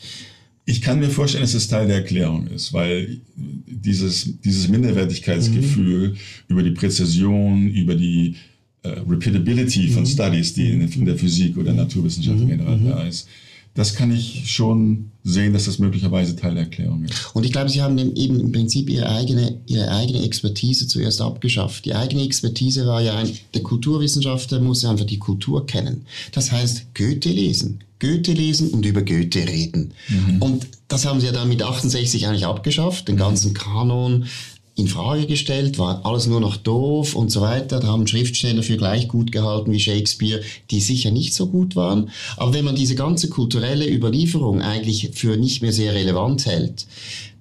Speaker 2: Ich kann mir vorstellen, dass es Teil der Erklärung ist, weil dieses, dieses Minderwertigkeitsgefühl mhm. über die Präzision, über die äh, Repeatability von mhm. Studies, die in, in, der Physik oder Naturwissenschaft mhm. generell mhm. da ist, das kann ich schon sehen, dass das möglicherweise Teil der Erklärung ist.
Speaker 1: Und ich glaube, Sie haben eben im Prinzip Ihre eigene, Ihre eigene Expertise zuerst abgeschafft. Die eigene Expertise war ja, ein, der Kulturwissenschaftler muss einfach die Kultur kennen. Das heißt, Goethe lesen, Goethe lesen und über Goethe reden. Mhm. Und das haben sie ja dann mit 68 eigentlich abgeschafft, den ganzen Kanon in Frage gestellt, war alles nur noch doof und so weiter. Da haben Schriftsteller für gleich gut gehalten wie Shakespeare, die sicher nicht so gut waren. Aber wenn man diese ganze kulturelle Überlieferung eigentlich für nicht mehr sehr relevant hält,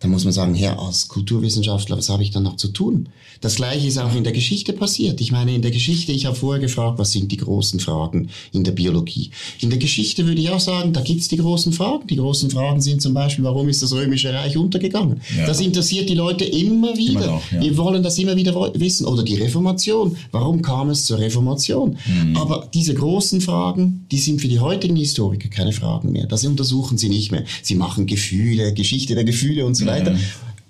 Speaker 1: dann muss man sagen, Herr, als Kulturwissenschaftler, was habe ich dann noch zu tun? Das Gleiche ist auch in der Geschichte passiert. Ich meine, in der Geschichte, ich habe vorher gefragt, was sind die großen Fragen in der Biologie? In der Geschichte würde ich auch sagen, da gibt es die großen Fragen. Die großen Fragen sind zum Beispiel, warum ist das Römische Reich untergegangen? Ja. Das interessiert die Leute immer wieder. Immer auch, ja. Wir wollen das immer wieder wissen. Oder die Reformation. Warum kam es zur Reformation? Mhm. Aber diese großen Fragen, die sind für die heutigen Historiker keine Fragen mehr. Das untersuchen sie nicht mehr. Sie machen Gefühle, Geschichte der Gefühle und so weiter weiter.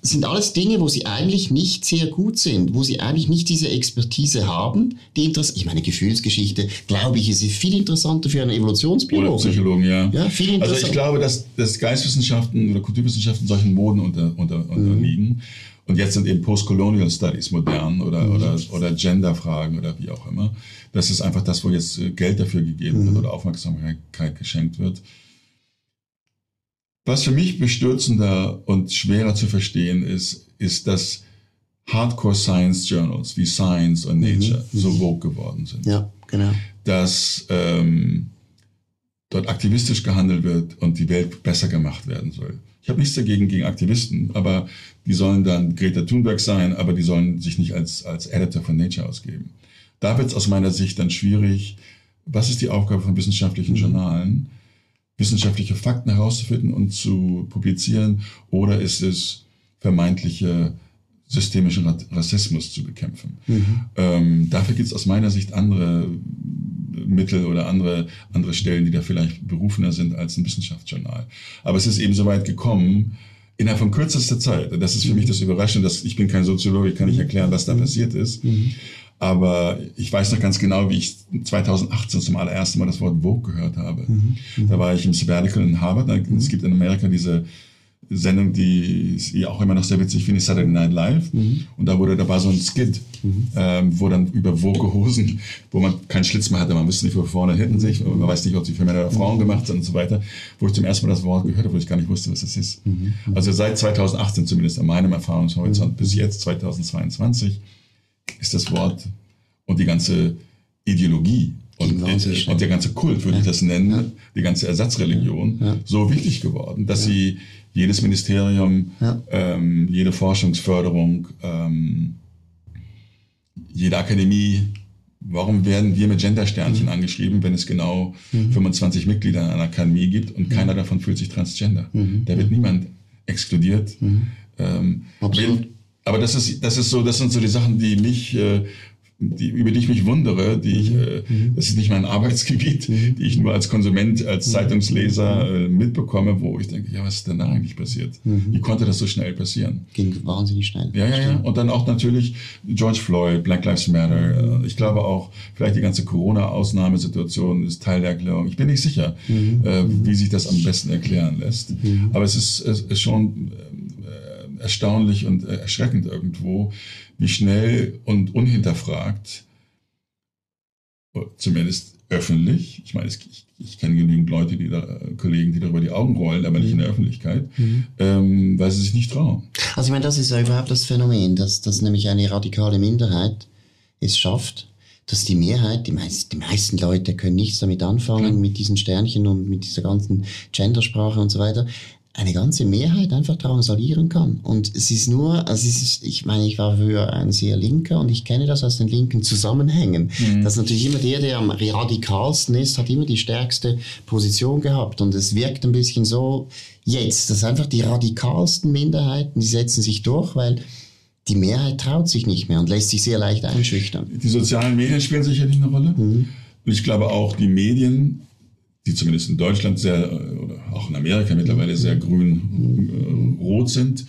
Speaker 1: Das sind alles Dinge, wo sie eigentlich nicht sehr gut sind, wo sie eigentlich nicht diese Expertise haben, die Interess ich meine, Gefühlsgeschichte, glaube ich, ist viel interessanter für einen Evolutionsbiologen. Oder
Speaker 2: Psychologen, ja. ja viel also ich glaube, dass, dass Geistwissenschaften oder Kulturwissenschaften solchen Moden unter, unter, mhm. unterliegen. Und jetzt sind eben Postcolonial Studies modern oder, mhm. oder, oder Genderfragen oder wie auch immer. Das ist einfach das, wo jetzt Geld dafür gegeben mhm. wird oder Aufmerksamkeit geschenkt wird. Was für mich bestürzender und schwerer zu verstehen ist, ist, dass Hardcore Science Journals wie Science und mhm. Nature mhm. so vogue geworden sind.
Speaker 1: Ja, genau.
Speaker 2: Dass ähm, dort aktivistisch gehandelt wird und die Welt besser gemacht werden soll. Ich habe nichts dagegen gegen Aktivisten, aber die sollen dann Greta Thunberg sein, aber die sollen sich nicht als, als Editor von Nature ausgeben. Da wird es aus meiner Sicht dann schwierig, was ist die Aufgabe von wissenschaftlichen mhm. Journalen, wissenschaftliche Fakten herauszufinden und zu publizieren, oder ist es vermeintliche systemischen Rassismus zu bekämpfen. Mhm. Ähm, dafür gibt es aus meiner Sicht andere Mittel oder andere, andere Stellen, die da vielleicht berufener sind als ein Wissenschaftsjournal. Aber es ist eben so weit gekommen, innerhalb von kürzester Zeit. Das ist für mich das Überraschende, dass ich bin kein Soziologe, ich kann nicht erklären, was da passiert ist. Mhm. Aber ich weiß noch ganz genau, wie ich 2018 zum allerersten Mal das Wort Vogue gehört habe. Mhm. Da war ich im Sabbatical in Harvard. Es gibt in Amerika diese Sendung, die ich auch immer noch sehr witzig finde, Saturday Night Live. Mhm. Und da wurde dabei so ein Skit, mhm. ähm, wo dann über Vogue-Hosen, wo man keinen Schlitz mehr hatte, man wusste nicht, wo vorne hinten sich, man weiß nicht, ob sie für Männer oder Frauen gemacht sind und so weiter, wo ich zum ersten Mal das Wort gehört habe, wo ich gar nicht wusste, was das ist. Mhm. Also seit 2018 zumindest an meinem Erfahrungshorizont bis jetzt 2022 ist das Wort und die ganze Ideologie und, und, der ganze Kult, würde ja. ich das nennen, ja. die ganze Ersatzreligion, ja. so wichtig geworden, dass sie jedes Ministerium, ähm, jede Forschungsförderung, ähm, jede Akademie, warum werden wir mit Gendersternchen mhm. angeschrieben, wenn es genau mhm. 25 Mitglieder in einer Akademie gibt und mhm. keiner davon fühlt sich transgender? Mhm. Da wird niemand exkludiert. Mhm. Ähm, aber das ist, das ist so, das sind so die Sachen, die mich äh, die, über die ich mich wundere, die ich, mhm. äh, mhm. das ist nicht mein Arbeitsgebiet, mhm. die ich nur als Konsument, als. Zeitungsleser äh, mitbekomme, wo ich denke, ja, was ist denn da eigentlich passiert? Wie konnte das so schnell passieren?
Speaker 1: Ging wahnsinnig schnell.
Speaker 2: Ja, ja, ja. Und dann auch natürlich George Floyd, Black Lives Matter. Äh, ich glaube auch, vielleicht die ganze Corona-Ausnahmesituation ist Teil der Erklärung. Ich bin nicht sicher, äh, wie sich das am besten erklären lässt. Aber es ist, es ist schon erstaunlich und äh, erschreckend irgendwo, wie schnell und unhinterfragt, zumindest öffentlich, ich meine, ich, ich kenne genügend Leute, die da, Kollegen, die darüber die Augen rollen, aber nicht in der Öffentlichkeit, mhm. ähm, weil sie sich nicht trauen.
Speaker 1: Also ich meine, das ist ja überhaupt das Phänomen, dass, dass nämlich eine radikale Minderheit es schafft, dass die Mehrheit, die, meist, die meisten Leute können nichts damit anfangen, ja. mit diesen Sternchen und mit dieser ganzen Gendersprache und so weiter eine ganze Mehrheit einfach drangsalieren kann. Und es ist nur, also es ist, ich meine, ich war früher ein sehr Linker und ich kenne das aus den linken Zusammenhängen. Mhm. Das ist natürlich immer der, der am radikalsten ist, hat immer die stärkste Position gehabt. Und es wirkt ein bisschen so jetzt, dass einfach die radikalsten Minderheiten, die setzen sich durch, weil die Mehrheit traut sich nicht mehr und lässt sich sehr leicht einschüchtern.
Speaker 2: Die sozialen Medien spielen sicherlich eine Rolle. Mhm. Und ich glaube auch, die Medien die zumindest in Deutschland sehr, oder auch in Amerika mittlerweile sehr grün-rot äh, sind.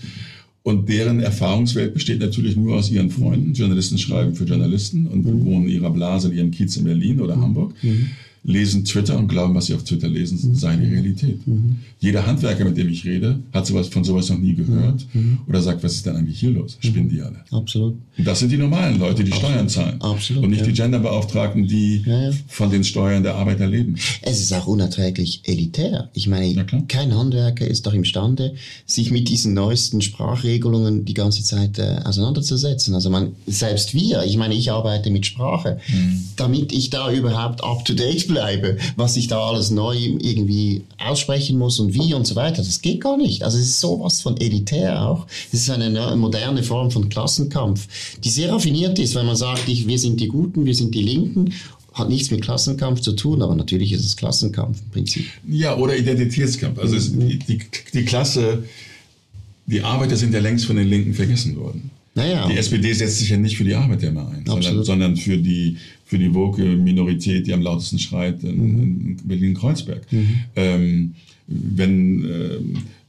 Speaker 2: Und deren Erfahrungswelt besteht natürlich nur aus ihren Freunden. Journalisten schreiben für Journalisten und mhm. wohnen in ihrer Blase in ihrem Kiez in Berlin oder Hamburg. Mhm lesen Twitter und glauben, was sie auf Twitter lesen, mhm. sei die Realität. Mhm. Jeder Handwerker, mit dem ich rede, hat sowas, von sowas noch nie gehört mhm. mhm. oder sagt, was ist denn eigentlich hier los? Spinnen die alle?
Speaker 1: Absolut.
Speaker 2: Und das sind die normalen Leute, die Absolut. Steuern zahlen. Absolut. Und nicht ja. die Genderbeauftragten, die ja, ja. von den Steuern der Arbeiter leben.
Speaker 1: Es ist auch unerträglich elitär. Ich meine, kein Handwerker ist doch imstande, sich mit diesen neuesten Sprachregelungen die ganze Zeit äh, auseinanderzusetzen. Also man, selbst wir, ich meine, ich arbeite mit Sprache, mhm. damit ich da überhaupt up to date bleibe, was ich da alles neu irgendwie aussprechen muss und wie und so weiter. Das geht gar nicht. Also es ist sowas von elitär auch. Es ist eine moderne Form von Klassenkampf, die sehr raffiniert ist, wenn man sagt, ich, wir sind die Guten, wir sind die Linken hat nichts mit Klassenkampf zu tun, aber natürlich ist es Klassenkampf im Prinzip.
Speaker 2: Ja, oder Identitätskampf. Also es, die, die, die, Klasse, die Arbeiter sind ja längst von den Linken vergessen worden. Naja. Die SPD setzt sich ja nicht für die Arbeiter mehr ein, sondern, sondern, für die für die woke Minorität, die am lautesten schreit in, mhm. in Berlin-Kreuzberg. Mhm. Ähm, wenn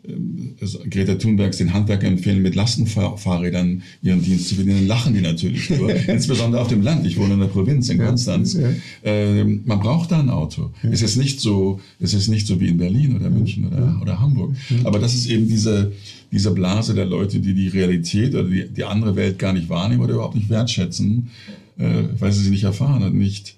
Speaker 2: äh, Greta Thunbergs den Handwerker empfehlen, mit Lastenfahrrädern ihren Dienst zu verdienen, lachen die natürlich nur. Insbesondere auf dem Land. Ich wohne in der Provinz, in Konstanz. Ja. Äh, man braucht da ein Auto. Ja. Es ist nicht so, es ist nicht so wie in Berlin oder München oder, oder Hamburg. Aber das ist eben diese, diese Blase der Leute, die die Realität oder die, die andere Welt gar nicht wahrnehmen oder überhaupt nicht wertschätzen äh, weil sie sie nicht erfahren hat, nicht.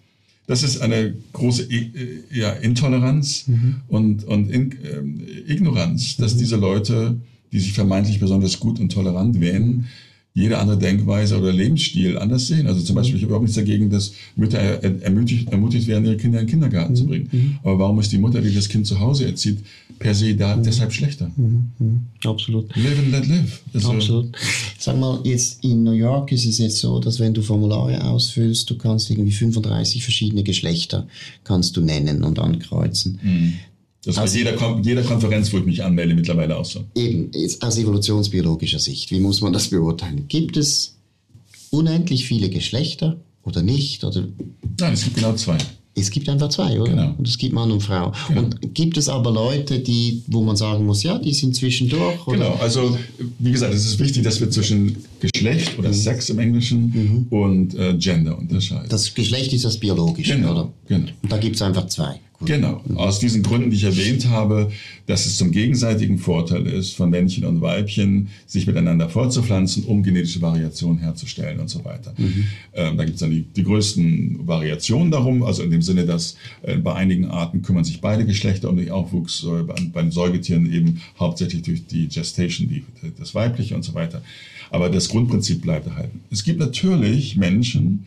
Speaker 2: Das ist eine große äh, ja, Intoleranz mhm. und, und in, äh, Ignoranz, dass mhm. diese Leute, die sich vermeintlich besonders gut und tolerant wähnen, jede andere Denkweise oder Lebensstil anders sehen. Also zum Beispiel, ich habe überhaupt nichts dagegen, dass Mütter ermutigt, ermutigt werden, ihre Kinder in den Kindergarten mhm. zu bringen. Mhm. Aber warum ist die Mutter, die das Kind zu Hause erzieht, per se da mhm. deshalb schlechter?
Speaker 1: Mhm. mhm. Absolut.
Speaker 2: Live and let live.
Speaker 1: Also Absolut. Sag mal, jetzt in New York ist es jetzt so, dass wenn du Formulare ausfüllst, du kannst irgendwie 35 verschiedene Geschlechter kannst du nennen und ankreuzen.
Speaker 2: Das ist bei jeder, jeder Konferenz, wo ich mich anmelde, mittlerweile auch so.
Speaker 1: Eben, aus evolutionsbiologischer Sicht, wie muss man das beurteilen? Gibt es unendlich viele Geschlechter oder nicht? Oder?
Speaker 2: Nein, es gibt genau zwei.
Speaker 1: Es gibt einfach zwei, oder? Genau. Und es gibt Mann und Frau. Genau. Und gibt es aber Leute, die, wo man sagen muss, ja, die sind zwischendurch?
Speaker 2: Oder? Genau, also wie gesagt, es ist wichtig, dass wir zwischen Geschlecht oder mhm. Sex im Englischen mhm. und äh, Gender unterscheiden.
Speaker 1: Das Geschlecht ist das biologische,
Speaker 2: genau.
Speaker 1: oder?
Speaker 2: Genau.
Speaker 1: Und da gibt es einfach zwei.
Speaker 2: Genau, aus diesen Gründen, die ich erwähnt habe, dass es zum gegenseitigen Vorteil ist, von Männchen und Weibchen sich miteinander fortzupflanzen, um genetische Variationen herzustellen und so weiter. Mhm. Ähm, da gibt es dann die, die, größten Variationen darum, also in dem Sinne, dass äh, bei einigen Arten kümmern sich beide Geschlechter um den Aufwuchs, äh, bei, bei, den Säugetieren eben hauptsächlich durch die Gestation, die, das Weibliche und so weiter. Aber das Grundprinzip bleibt erhalten. Es gibt natürlich Menschen,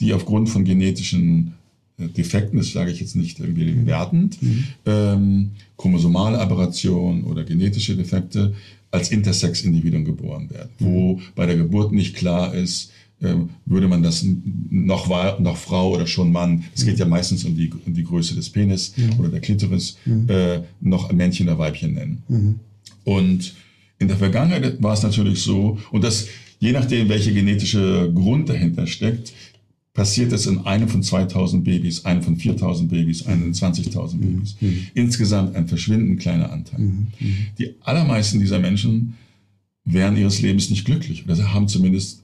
Speaker 2: die aufgrund von genetischen Defekten, das sage ich jetzt nicht irgendwie mhm. wertend, mhm. ähm, chromosomale Aberration oder genetische Defekte als Intersex-Individuen geboren werden, mhm. wo bei der Geburt nicht klar ist, ähm, würde man das noch, noch Frau oder schon Mann, es geht ja meistens um die, um die Größe des Penis mhm. oder der Klitoris, mhm. äh, noch Männchen oder Weibchen nennen. Mhm. Und in der Vergangenheit war es natürlich so, und das je nachdem, welche genetische Grund dahinter steckt, passiert es in einem von 2000 Babys, einem von 4000 Babys, einem von 20.000 Babys. Mhm. Insgesamt ein verschwindend kleiner Anteil. Mhm. mhm. Die allermeisten dieser Menschen während ihres Lebens nicht glücklich oder haben zumindest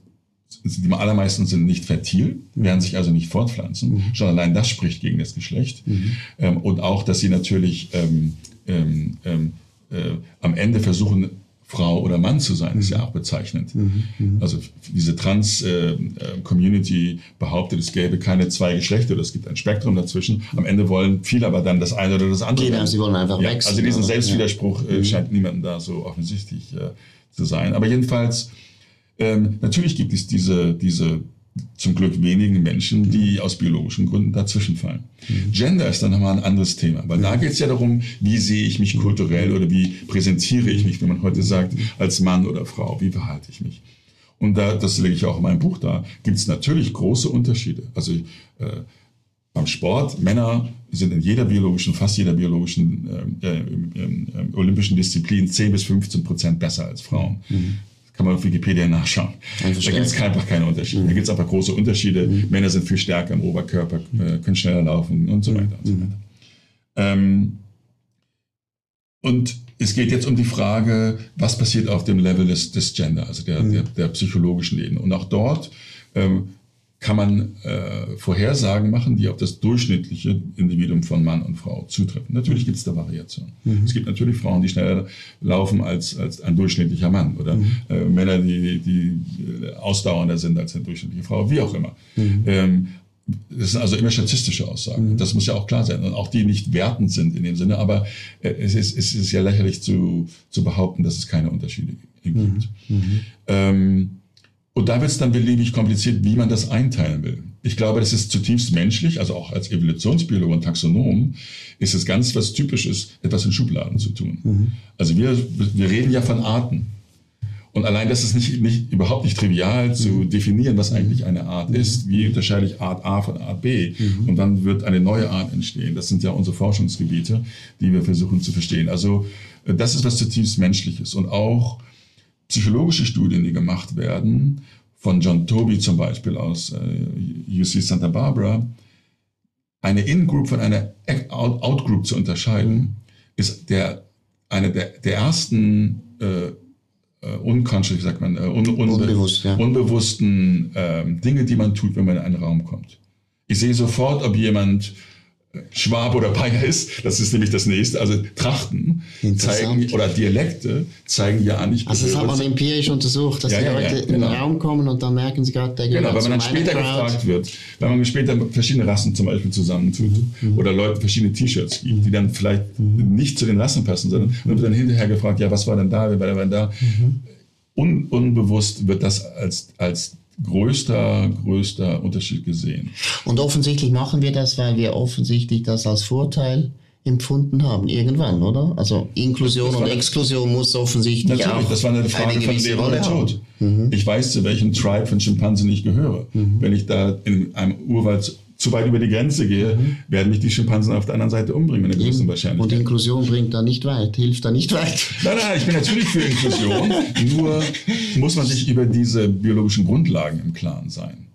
Speaker 2: die allermeisten sind nicht fertil, mhm. werden sich also nicht fortpflanzen. Mhm. Schon allein das spricht gegen das Geschlecht. Mhm. Ähm, und auch, dass sie natürlich ähm, ähm, ähm äh, am Ende versuchen, Frau oder Mann zu sein, ist ja mhm. auch bezeichnend. Mhm, mhm. Also diese Trans-Community äh, äh behauptet, es gäbe keine zwei Geschlechter, es gibt ein Spektrum dazwischen. Am Ende wollen viele aber dann das eine oder das andere.
Speaker 1: Genau, sie wollen einfach
Speaker 2: ja,
Speaker 1: wechseln.
Speaker 2: Also diesen Selbstwiderspruch äh, scheint niemandem da so offensichtlich äh, zu sein. Aber jedenfalls, ähm, natürlich gibt es diese, diese zum Glück wenigen Menschen, die aus biologischen Gründen dazwischenfallen. Mhm. Gender ist dann nochmal ein anderes Thema, weil da geht es ja darum, wie sehe ich mich kulturell oder wie präsentiere ich mich, wenn man heute sagt, als Mann oder Frau, wie verhalte ich mich. Und da, das lege ich auch in meinem Buch da, gibt es natürlich große Unterschiede. Also äh, beim Sport, Männer sind in jeder biologischen, fast jeder biologischen äh, äh, äh, olympischen Disziplin 10 bis 15 Prozent besser als Frauen. Mhm kann man auf Wikipedia nachschauen. Da gibt es einfach keine Unterschiede. Mhm. Da gibt es einfach große Unterschiede. Mhm. Männer sind viel stärker im Oberkörper, äh, können schneller laufen und so weiter und so mhm. weiter. Ähm, und es geht jetzt um die Frage, was passiert auf dem Level des, des Gender, also der, mhm. der, der, psychologischen Ebene. Und auch dort ähm, kann man äh, Vorhersagen machen, die auf das durchschnittliche Individuum von Mann und Frau zutreffen. Natürlich gibt es da Variationen. Mhm. Es gibt natürlich Frauen, die schneller laufen als, als ein durchschnittlicher Mann oder mhm. äh, Männer, die, die ausdauernder sind als eine durchschnittliche Frau, wie auch immer. Mhm. Ähm, das sind also immer statistische Aussagen. Mhm. Das muss ja auch klar sein. Und auch die nicht wertend sind in dem Sinne. Aber äh, es, ist, es ist ja lächerlich zu, zu behaupten, dass es keine Unterschiede gibt. Mhm. mhm. Ähm, und da wird es dann beliebig kompliziert, wie man das einteilen will. Ich glaube, das ist zutiefst menschlich, also auch als Evolutionsbiologe und Taxonom ist es ganz was Typisches, etwas in Schubladen zu tun. Mhm. Also wir, wir reden ja von Arten. Und allein das ist nicht, nicht, überhaupt nicht trivial zu mhm. definieren, was eigentlich eine Art mhm. ist. Wie unterscheide ich Art A von Art B? Mhm. Und dann wird eine neue Art entstehen. Das sind ja unsere Forschungsgebiete, die wir versuchen zu verstehen. Also das ist was zutiefst Menschliches. Und auch psychologische Studien, die gemacht werden, von John Toby zum Beispiel aus äh, UC Santa Barbara, eine In-Group von einer Out-Group zu unterscheiden, ist der, eine der, der ersten äh, äh unconscious, sagt man, äh, un, unbe Unbewusst, ja. unbewussten äh, Dinge, die man tut, wenn man in einen Raum kommt. Ich sehe sofort, ob jemand Schwab oder Bayer ist. Das ist nämlich das nächste. Also Trachten zeigen oder Dialekte zeigen ja an. Ich
Speaker 1: also das hat man empirisch untersucht, dass ja, die Leute ja, genau. in den genau. Raum kommen und dann merken sie gerade, der
Speaker 2: Genau, wenn man dann später Crowd. gefragt wird, wenn man später verschiedene Rassen zum Beispiel zusammentut mhm. oder Leute verschiedene T-Shirts gibt, die dann vielleicht mhm. nicht zu den Rassen passen, sondern mhm. dann wird dann hinterher gefragt, ja, was war denn da, wer war denn da? Mhm un, unbewusst wird das als, als größter, größter Unterschied gesehen.
Speaker 1: Und offensichtlich machen wir das, weil wir offensichtlich das als Vorteil empfunden haben, irgendwann, oder? Also Inklusion und Exklusion muss offensichtlich
Speaker 2: natürlich,
Speaker 1: auch
Speaker 2: das war eine Frage
Speaker 1: eine
Speaker 2: von Leben oder Tod.
Speaker 1: haben.
Speaker 2: Ich weiß, zu welchem Tribe von Schimpansen ich gehöre. Wenn ich da in einem Urwald zu weit über die Grenze gehe, werden mich die Schimpansen auf der anderen Seite umbringen, mit einer großen
Speaker 1: Und
Speaker 2: Wahrscheinlichkeit.
Speaker 1: Inklusion bringt da nicht weit, hilft da nicht weit.
Speaker 2: Nein, nein, ich bin natürlich für Inklusion, nur muss man sich über diese biologischen Grundlagen im Klaren sein.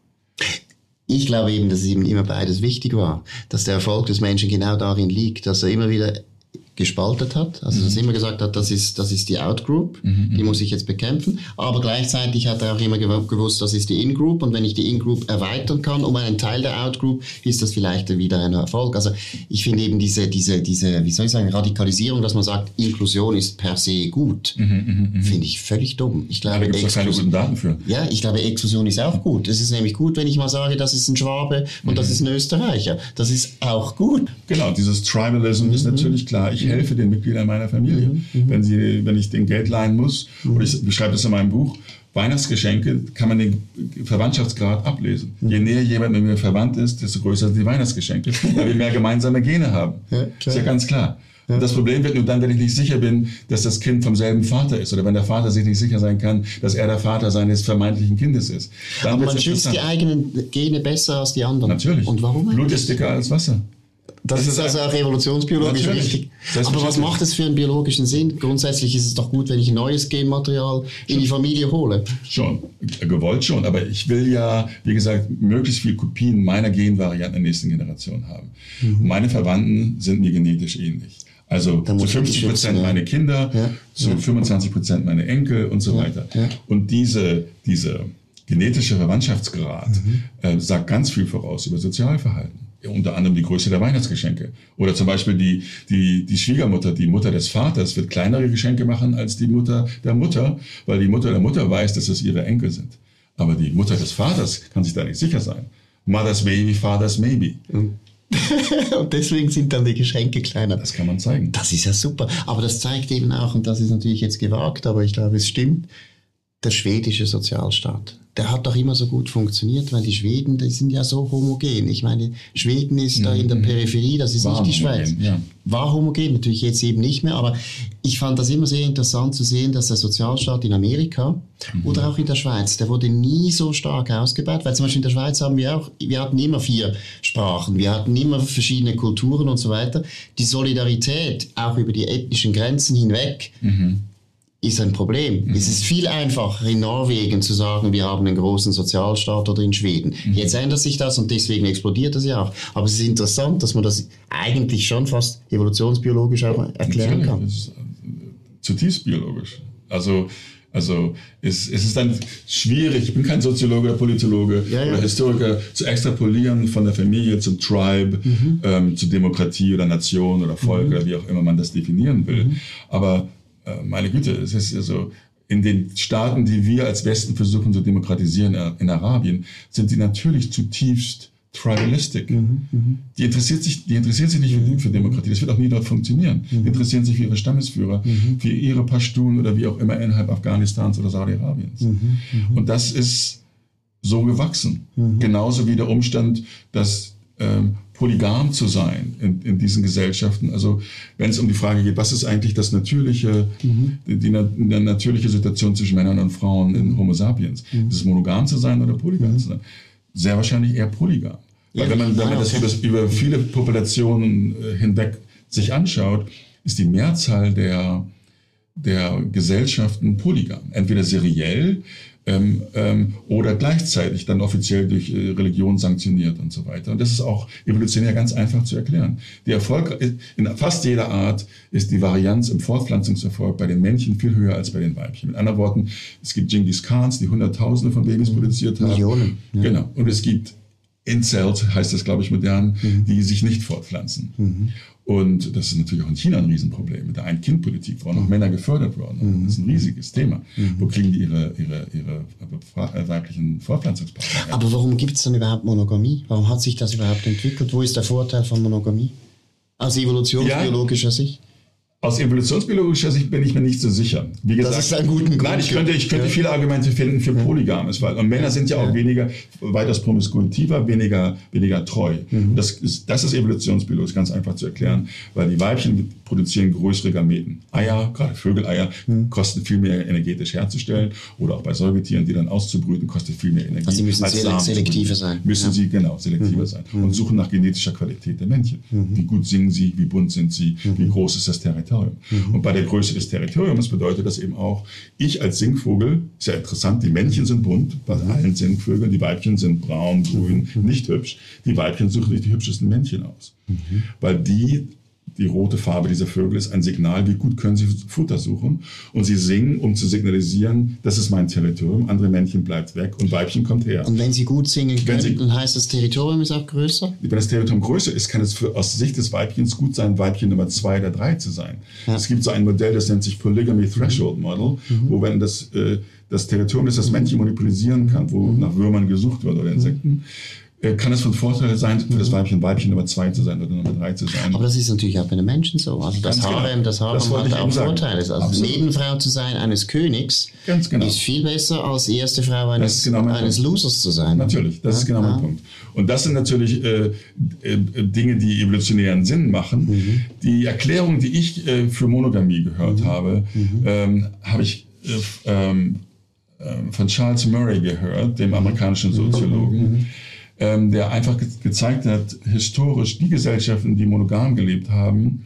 Speaker 1: Ich glaube eben, dass eben immer beides wichtig war, dass der Erfolg des Menschen genau darin liegt, dass er immer wieder gespaltet hat, also dass er immer gesagt hat, das ist, das ist die Outgroup, die muss ich jetzt bekämpfen, aber gleichzeitig hat er auch immer gew- gewusst, das ist die In-Group und wenn ich die In-Group erweitern kann um einen Teil der Out-Group, ist das vielleicht wieder ein Erfolg. Also ich finde eben diese, diese, diese, wie soll ich sagen, Radikalisierung, dass man sagt, Inklusion ist per se gut, finde ich völlig dumm. Ich
Speaker 2: Da
Speaker 1: glaube,
Speaker 2: gibt es doch keine
Speaker 1: Exklusion-
Speaker 2: guten Daten für.
Speaker 1: ja, ich glaube, Exklusion ist auch gut. Es ist nämlich gut, wenn ich mal sage, das ist ein Schwabe und das ist ein Österreicher. Das ist auch gut.
Speaker 2: Genau, dieses Tribalism ist natürlich klar. Ich helfe den Mitgliedern meiner Familie. Wenn, sie, wenn ich den Geld leihen muss, oder ich beschreibe das in meinem Buch, Weihnachtsgeschenke kann man den Verwandtschaftsgrad ablesen. Je näher jemand mit mir verwandt ist, desto größer sind die Weihnachtsgeschenke, weil wir mehr gemeinsame Gene haben.
Speaker 1: Ja,
Speaker 2: ist ja ganz klar. Und das Problem wird nur dann, wenn ich nicht sicher bin, dass das Kind vom selben Vater ist oder wenn der Vater sich nicht sicher sein kann, dass er der Vater seines vermeintlichen Kindes ist. Dann
Speaker 1: Aber man schützt die eigenen Gene besser als die anderen.
Speaker 2: Natürlich.
Speaker 1: Und warum
Speaker 2: Blut ist dicker als Wasser.
Speaker 1: Das, ist
Speaker 2: ist
Speaker 1: also auch evolutionsbiologisch richtig. Aber was macht es für einen biologischen Sinn? Grundsätzlich ist es doch gut, wenn ich neues Genmaterial in die Familie hole.
Speaker 2: Schon, gewollt schon, aber ich will ja, wie gesagt, möglichst viel Kopien meiner Genvarianten in der nächsten Generation haben. Und meine Verwandten sind mir genetisch ähnlich. Also zu
Speaker 1: muss ich
Speaker 2: 50
Speaker 1: die
Speaker 2: Prozent
Speaker 1: ja.
Speaker 2: meine Kinder,
Speaker 1: Ja.
Speaker 2: zu 25 Prozent meine Enkel und so weiter.
Speaker 1: Ja.
Speaker 2: Und diese, diese genetische Verwandtschaftsgrad
Speaker 1: Mhm.
Speaker 2: äh, sagt ganz viel voraus über Sozialverhalten. Unter anderem die Größe der Weihnachtsgeschenke. Oder zum Beispiel die, die, die Schwiegermutter, die Mutter des Vaters wird kleinere Geschenke machen als die Mutter der Mutter, weil die Mutter der Mutter weiß, dass es ihre Enkel sind. Aber die Mutter des Vaters kann sich da nicht sicher sein. Mother's baby, father's maybe.
Speaker 1: und deswegen sind dann die Geschenke kleiner.
Speaker 2: Das kann man zeigen.
Speaker 1: Das ist ja super. Aber das zeigt eben auch, und das ist natürlich jetzt gewagt, aber ich glaube, es stimmt, der schwedische Sozialstaat. Der hat doch immer so gut funktioniert, weil die Schweden, die sind ja so homogen. Ich meine, Schweden ist da in der Peripherie, das ist
Speaker 2: War
Speaker 1: nicht die Schweiz.
Speaker 2: homogen, ja.
Speaker 1: War homogen, natürlich jetzt eben nicht mehr, aber ich fand das immer sehr interessant zu sehen, dass der Sozialstaat in Amerika oder auch in der Schweiz, der wurde nie so stark ausgebaut, weil zum Beispiel in der Schweiz haben wir auch, wir hatten immer vier Sprachen, wir hatten immer verschiedene Kulturen und so weiter. Die Solidarität, auch über die ethnischen Grenzen hinweg, ist ein Problem. Es ist viel einfacher in Norwegen zu sagen, wir haben einen großen Sozialstaat oder in Schweden. Jetzt ändert sich das und deswegen explodiert das ja auch. Aber es ist interessant, dass man das eigentlich schon fast evolutionsbiologisch auch erklären kann.
Speaker 2: Das ist äh, zutiefst biologisch. Also, also es, es ist dann schwierig, ich bin kein Soziologe oder Politologe
Speaker 1: Ja, ja.
Speaker 2: oder Historiker, zu extrapolieren von der Familie zum Tribe,
Speaker 1: Mhm.
Speaker 2: ähm, zu Demokratie oder Nation oder Volk oder wie auch immer man das definieren will.
Speaker 1: Mhm.
Speaker 2: Aber meine Güte, es ist also in den Staaten, die wir als Westen versuchen zu demokratisieren, äh, in Arabien, sind die natürlich zutiefst tribalistic.
Speaker 1: Mhm,
Speaker 2: Die interessiert sich, die interessieren sich nicht für, für Demokratie. Das wird auch nie dort funktionieren.
Speaker 1: Mhm.
Speaker 2: Die interessieren sich für ihre Stammesführer, für ihre Pashtun oder wie auch immer innerhalb Afghanistans oder Saudi-Arabiens.
Speaker 1: Mhm,
Speaker 2: Und das ist so gewachsen. Genauso wie der Umstand, dass ähm, polygam zu sein in, in diesen Gesellschaften. Also wenn es um die Frage geht, was ist eigentlich das natürliche,
Speaker 1: Mhm.
Speaker 2: die, die, die natürliche Situation zwischen Männern und Frauen in Homo sapiens,
Speaker 1: Mhm.
Speaker 2: ist es monogam zu sein oder polygam zu sein? Sehr wahrscheinlich eher polygam. Weil wenn man, wenn man das über, über viele Populationen äh, hinweg sich anschaut, ist die Mehrzahl der, der Gesellschaften polygam. Entweder seriell ähm, ähm, oder gleichzeitig dann offiziell durch äh, Religion sanktioniert und so weiter. Und das ist auch evolutionär ganz einfach zu erklären. Die Erfolg in fast jeder Art ist die Varianz im Fortpflanzungserfolg bei den Männchen viel höher als bei den Weibchen. Mit anderen Worten, es gibt Genghis Khans, die Hunderttausende von Babys produziert haben.
Speaker 1: Millionen, ja.
Speaker 2: Genau. Und es gibt Incels, heißt das, glaube ich, modern, die sich nicht fortpflanzen. Und das ist natürlich auch in China ein Riesenproblem mit der Ein-Kind-Politik, wo auch noch Männer gefördert wurden. Das ist ein riesiges Thema. Wo kriegen die ihre, ihre, ihre äh, weiblichen Fortpflanzungspartner?
Speaker 1: Aber warum gibt es dann überhaupt Monogamie? Warum hat sich das überhaupt entwickelt? Wo ist der Vorteil von Monogamie? Aus evolutionsbiologischer Sicht?
Speaker 2: Aus evolutionsbiologischer Sicht bin ich mir nicht so sicher.
Speaker 1: Wie gesagt, das ist ein guten Grund.
Speaker 2: Nein, ich könnte, ich könnte ja. viele Argumente finden für polygames Verhalten. Und Männer sind ja auch ja. weniger, weitaus promiskuitiver, weniger, weniger treu. Mhm. Das, ist, das ist evolutionsbiologisch ganz einfach zu erklären, weil die Weibchen produzieren größere Gameten. Eier, gerade Vögeleier, mhm. kosten viel mehr energetisch herzustellen. Oder auch bei Säugetieren, die dann auszubrüten, kostet viel mehr Energie.
Speaker 1: Also sie müssen als selektiver sein.
Speaker 2: Müssen sie, genau, selektiver mhm. sein. Und suchen nach genetischer Qualität der Männchen. Mhm. Wie gut singen sie, wie bunt sind sie, wie mhm. groß ist das Territorium. Territorium. Mhm. Und bei der Größe des Territoriums bedeutet das eben auch, ich als Singvogel, ist ja interessant, die Männchen sind bunt bei allen Singvögeln, die Weibchen sind braun, grün, mhm. nicht hübsch. Die Weibchen suchen sich die hübschesten Männchen aus. Mhm. Weil die die rote Farbe dieser Vögel ist ein Signal, wie gut können sie Futter suchen. Und sie singen, um zu signalisieren, das ist mein Territorium, andere Männchen bleibt weg und Weibchen kommt her.
Speaker 1: Und wenn sie gut singen können, sie, dann heißt das Territorium ist auch größer?
Speaker 2: Wenn das Territorium größer ist, kann es für, aus Sicht des Weibchens gut sein, Weibchen Nummer zwei oder drei zu sein. Ja. Es gibt so ein Modell, das nennt sich Polygamy Threshold Model, mhm. wo wenn das, äh, das Territorium, das das Männchen monopolisieren kann, wo mhm. nach Würmern gesucht wird oder Insekten, mhm kann es von Vorteil sein, für das Weibchen Weibchen Nummer zwei zu sein oder Nummer drei zu sein.
Speaker 1: Aber das ist natürlich auch bei den Menschen so. Also das genau. Harem, das Harem das hat auch Vorteile. Also Absolut. Nebenfrau zu sein eines Königs genau. ist viel besser als erste Frau eines, genau eines Losers zu sein.
Speaker 2: Natürlich, das ja, ist genau ja. mein Punkt. Und das sind natürlich äh, äh, Dinge, die evolutionären Sinn machen. Mhm. Die Erklärung, die ich äh, für Monogamie gehört mhm. habe, mhm. ähm, habe ich äh, ähm, äh, von Charles Murray gehört, dem amerikanischen mhm. Soziologen. Ähm, der einfach ge gezeigt hat, historisch die Gesellschaften, die monogam gelebt haben,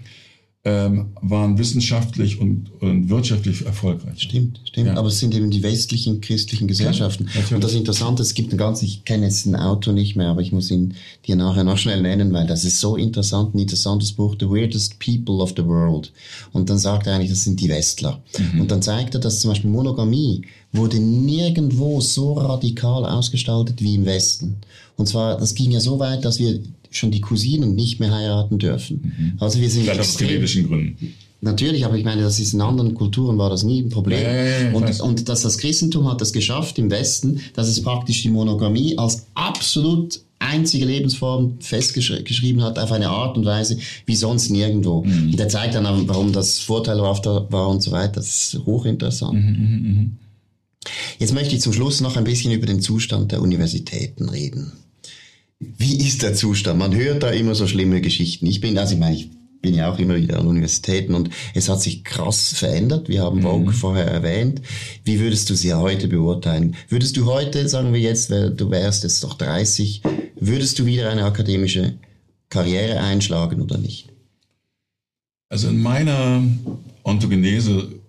Speaker 2: ähm, waren wissenschaftlich und, und wirtschaftlich erfolgreich.
Speaker 1: Stimmt, stimmt. Ja. Aber es sind eben die westlichen christlichen Gesellschaften. Ja, und das Interessante, es gibt ein ganz, ich kenne jetzt ein Auto nicht mehr, aber ich muss ihn dir nachher noch schnell nennen, weil das ist so interessant, ein interessantes Buch, The Weirdest People of the World. Und dann sagt er eigentlich, das sind die Westler. Mhm. Und dann zeigt er, dass zum Beispiel Monogamie wurde nirgendwo so radikal ausgestaltet wie im Westen. Und zwar, das ging ja so weit, dass wir schon die Cousinen nicht mehr heiraten dürfen.
Speaker 2: Mhm. Also wir sind Vielleicht aus genetischen Gründen.
Speaker 1: Natürlich, aber ich meine, das ist in anderen Kulturen war das nie ein Problem. Ja, und, und dass das Christentum hat das geschafft im Westen, dass es praktisch die Monogamie als absolut einzige Lebensform festgeschrieben hat auf eine Art und Weise wie sonst nirgendwo. Mhm. Und der zeigt dann, warum das vorteilhafter war und so weiter. Das ist hochinteressant. Mhm, mh, mh. Jetzt möchte ich zum Schluss noch ein bisschen über den Zustand der Universitäten reden. Wie ist der Zustand? Man hört da immer so schlimme Geschichten. Ich bin, also ich meine, ich bin ja auch immer wieder an Universitäten und es hat sich krass verändert. Wir haben Vogue mhm. vorher erwähnt. Wie würdest du sie heute beurteilen? Würdest du heute, sagen wir jetzt, du wärst jetzt doch 30, würdest du wieder eine akademische Karriere einschlagen oder nicht?
Speaker 2: Also in meiner Ontogenese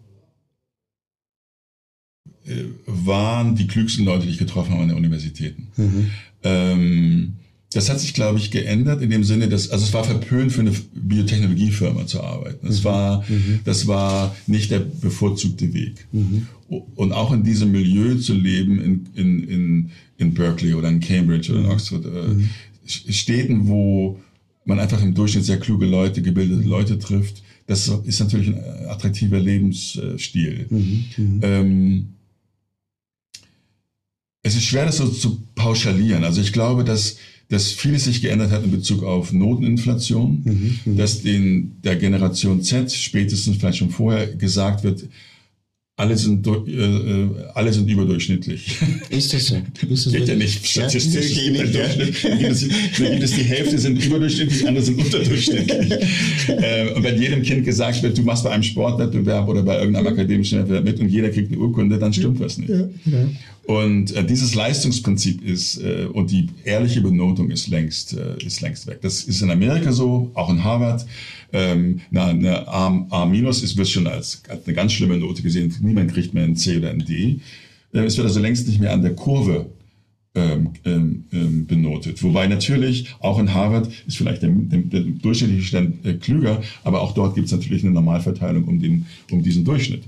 Speaker 2: äh, waren die klügsten Leute, die ich getroffen habe an den Universitäten. Mhm. Ähm, das hat sich, glaube ich, geändert in dem Sinne, dass, also es war verpönt für eine Biotechnologiefirma zu arbeiten. Das mhm. war, mhm. das war nicht der bevorzugte Weg. Mhm. Und auch in diesem Milieu zu leben, in, in, in, in Berkeley oder in Cambridge oder in mhm. Oxford, äh, mhm. Städten, wo man einfach im Durchschnitt sehr kluge Leute, gebildete Leute trifft, das ist natürlich ein attraktiver Lebensstil. Mhm. Ähm, es ist schwer, das so zu pauschalieren. Also ich glaube, dass, dass vieles sich geändert hat in Bezug auf Noteninflation, mhm, mhm, dass den, der Generation Z spätestens vielleicht schon vorher gesagt wird, alle sind, äh, äh, alle sind überdurchschnittlich.
Speaker 1: Ist das so? Ist das
Speaker 2: Geht ja nicht statistisch. Ja, nicht, ja. Gibt, es, dann gibt es die Hälfte sind überdurchschnittlich, andere sind unterdurchschnittlich. äh, und wenn jedem Kind gesagt wird, du machst bei einem Sportwettbewerb oder bei irgendeinem akademischen Wettbewerb mit und jeder kriegt eine Urkunde, dann stimmt was nicht. Ja, und äh, dieses Leistungsprinzip ist äh, und die ehrliche Benotung ist längst, äh, ist längst weg. Das ist in Amerika so, auch in Harvard. Ähm, eine A, A minus ist, wird schon als, als eine ganz schlimme Note gesehen. Niemand kriegt mehr ein C oder ein D. Äh, es wird also längst nicht mehr an der Kurve ähm, ähm, ähm, benotet. Wobei natürlich auch in Harvard ist vielleicht der, der, der durchschnittliche Stand äh, klüger, aber auch dort gibt es natürlich eine Normalverteilung um, den, um diesen Durchschnitt.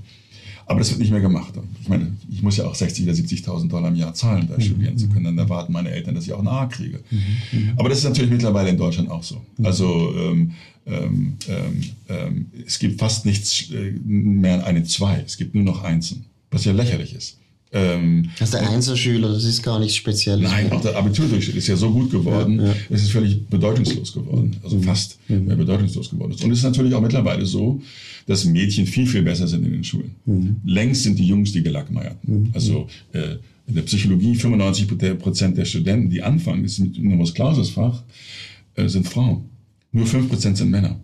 Speaker 2: Aber das wird nicht mehr gemacht. Ich meine, ich muss ja auch 60 oder 70.000 Dollar im Jahr zahlen, da mhm. studieren zu können. Dann erwarten meine Eltern, dass ich auch ein A kriege. Mhm. mhm. Aber das ist natürlich mittlerweile in Deutschland auch so. Mhm. Also ähm, ähm, ähm, ähm, es gibt fast nichts äh, mehr eine zwei. Es gibt nur noch Einsen, was ja lächerlich ist.
Speaker 1: Ähm, also der Einzelschüler, das ist gar nichts Spezielles.
Speaker 2: Nein, auch der Abiturdurchschnitt ist ja so gut geworden, ja, ja. es ist völlig bedeutungslos geworden. Also mhm. fast mhm. bedeutungslos geworden ist. Und es ist natürlich auch mittlerweile so, dass Mädchen viel, viel besser sind in den Schulen. Mhm. Längst sind die Jungs die Gelackmeierten. Mhm. Also äh, in der Psychologie 95 Prozent der Studenten, die anfangen, das ist ein Numerus Clausus Fach, äh, sind Frauen. Nur 5 Prozent sind Männer.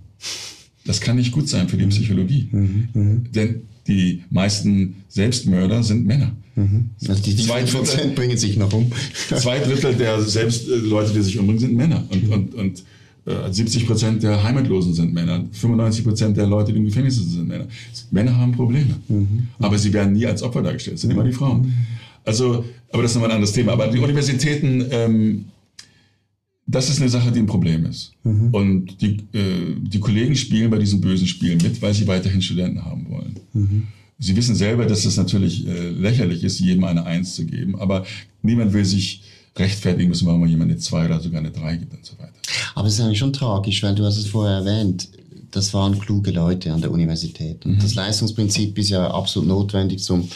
Speaker 2: Das kann nicht gut sein für die mhm. Psychologie. Mhm. Mhm. Denn die meisten Selbstmörder sind Männer.
Speaker 1: Mhm. Also die, zwei Drittel bringen sich noch um.
Speaker 2: zwei Drittel der Selbst äh, Leute, die sich umbringen, sind Männer. Und, mhm. und, und äh, 70 Prozent der Heimatlosen sind Männer. 95 Prozent der Leute, die im Gefängnis sind, sind Männer. Männer haben Probleme. Mhm. Aber sie werden nie als Opfer dargestellt. Das sind immer die Frauen. Mhm. Also, aber das ist nochmal ein anderes Thema. Aber die Universitäten, ähm, das ist eine Sache, die ein Problem ist. Mhm. Und die, äh, die Kollegen spielen bei diesen bösen Spielen mit, weil sie weiterhin Studenten haben wollen. Mhm. Sie wissen selber, dass es natürlich äh, lächerlich ist, jedem eine Eins zu geben, aber niemand will sich rechtfertigen müssen, warum man jemand eine Zwei oder sogar eine Drei gibt und so weiter.
Speaker 1: Aber es ist eigentlich schon tragisch, weil du hast es vorher erwähnt das waren kluge Leute an der Universität. Und mhm. das Leistungsprinzip ist ja absolut notwendig, um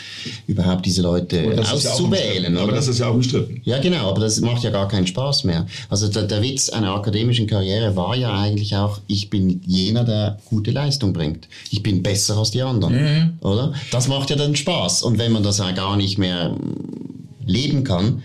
Speaker 1: überhaupt diese Leute auszuwählen.
Speaker 2: Ja aber das ist ja auch umstritten.
Speaker 1: Ja, genau, aber das macht ja gar keinen Spaß mehr. Also der, der Witz einer akademischen Karriere war ja eigentlich auch, ich bin jener, der gute Leistung bringt. Ich bin besser als die anderen. Mhm. Oder? Das macht ja dann Spaß. Und wenn man das ja gar nicht mehr leben kann,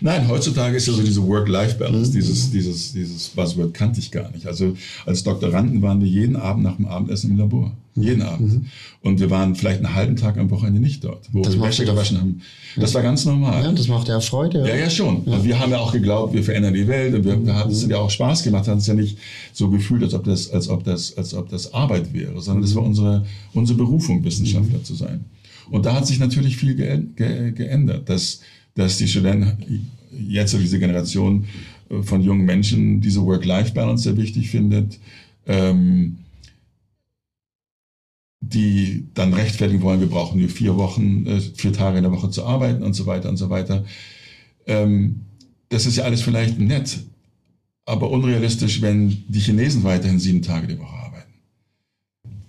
Speaker 2: Nein, heutzutage ist ja so diese Work-Life-Balance, mhm. dieses, dieses, dieses Buzzword kannte ich gar nicht. Also als Doktoranden waren wir jeden Abend nach dem Abendessen im Labor. Jeden mhm. Abend. Mhm. Und wir waren vielleicht einen halben Tag am Wochenende nicht dort, wo das wir Wäsche gewaschen haben. Das war ganz normal.
Speaker 1: Ja, das macht ja Freude.
Speaker 2: Ja, ja, schon. Ja. Und wir haben ja auch geglaubt, wir verändern die Welt und wir, wir haben es ja auch Spaß gemacht, haben es ja nicht so gefühlt, als ob das, als ob das, als ob das Arbeit wäre, sondern das war unsere, unsere Berufung, Wissenschaftler mhm. zu sein. Und da hat sich natürlich viel geändert. Das, dass die Studenten jetzt so diese Generation äh, von jungen Menschen diese Work-Life-Balance sehr wichtig findet, ähm, die dann rechtfertigen wollen, wir brauchen nur vier Wochen, äh, vier Tage in der Woche zu arbeiten und so weiter und so weiter. Ähm, das ist ja alles vielleicht nett, aber unrealistisch, wenn die Chinesen weiterhin sieben Tage die Woche haben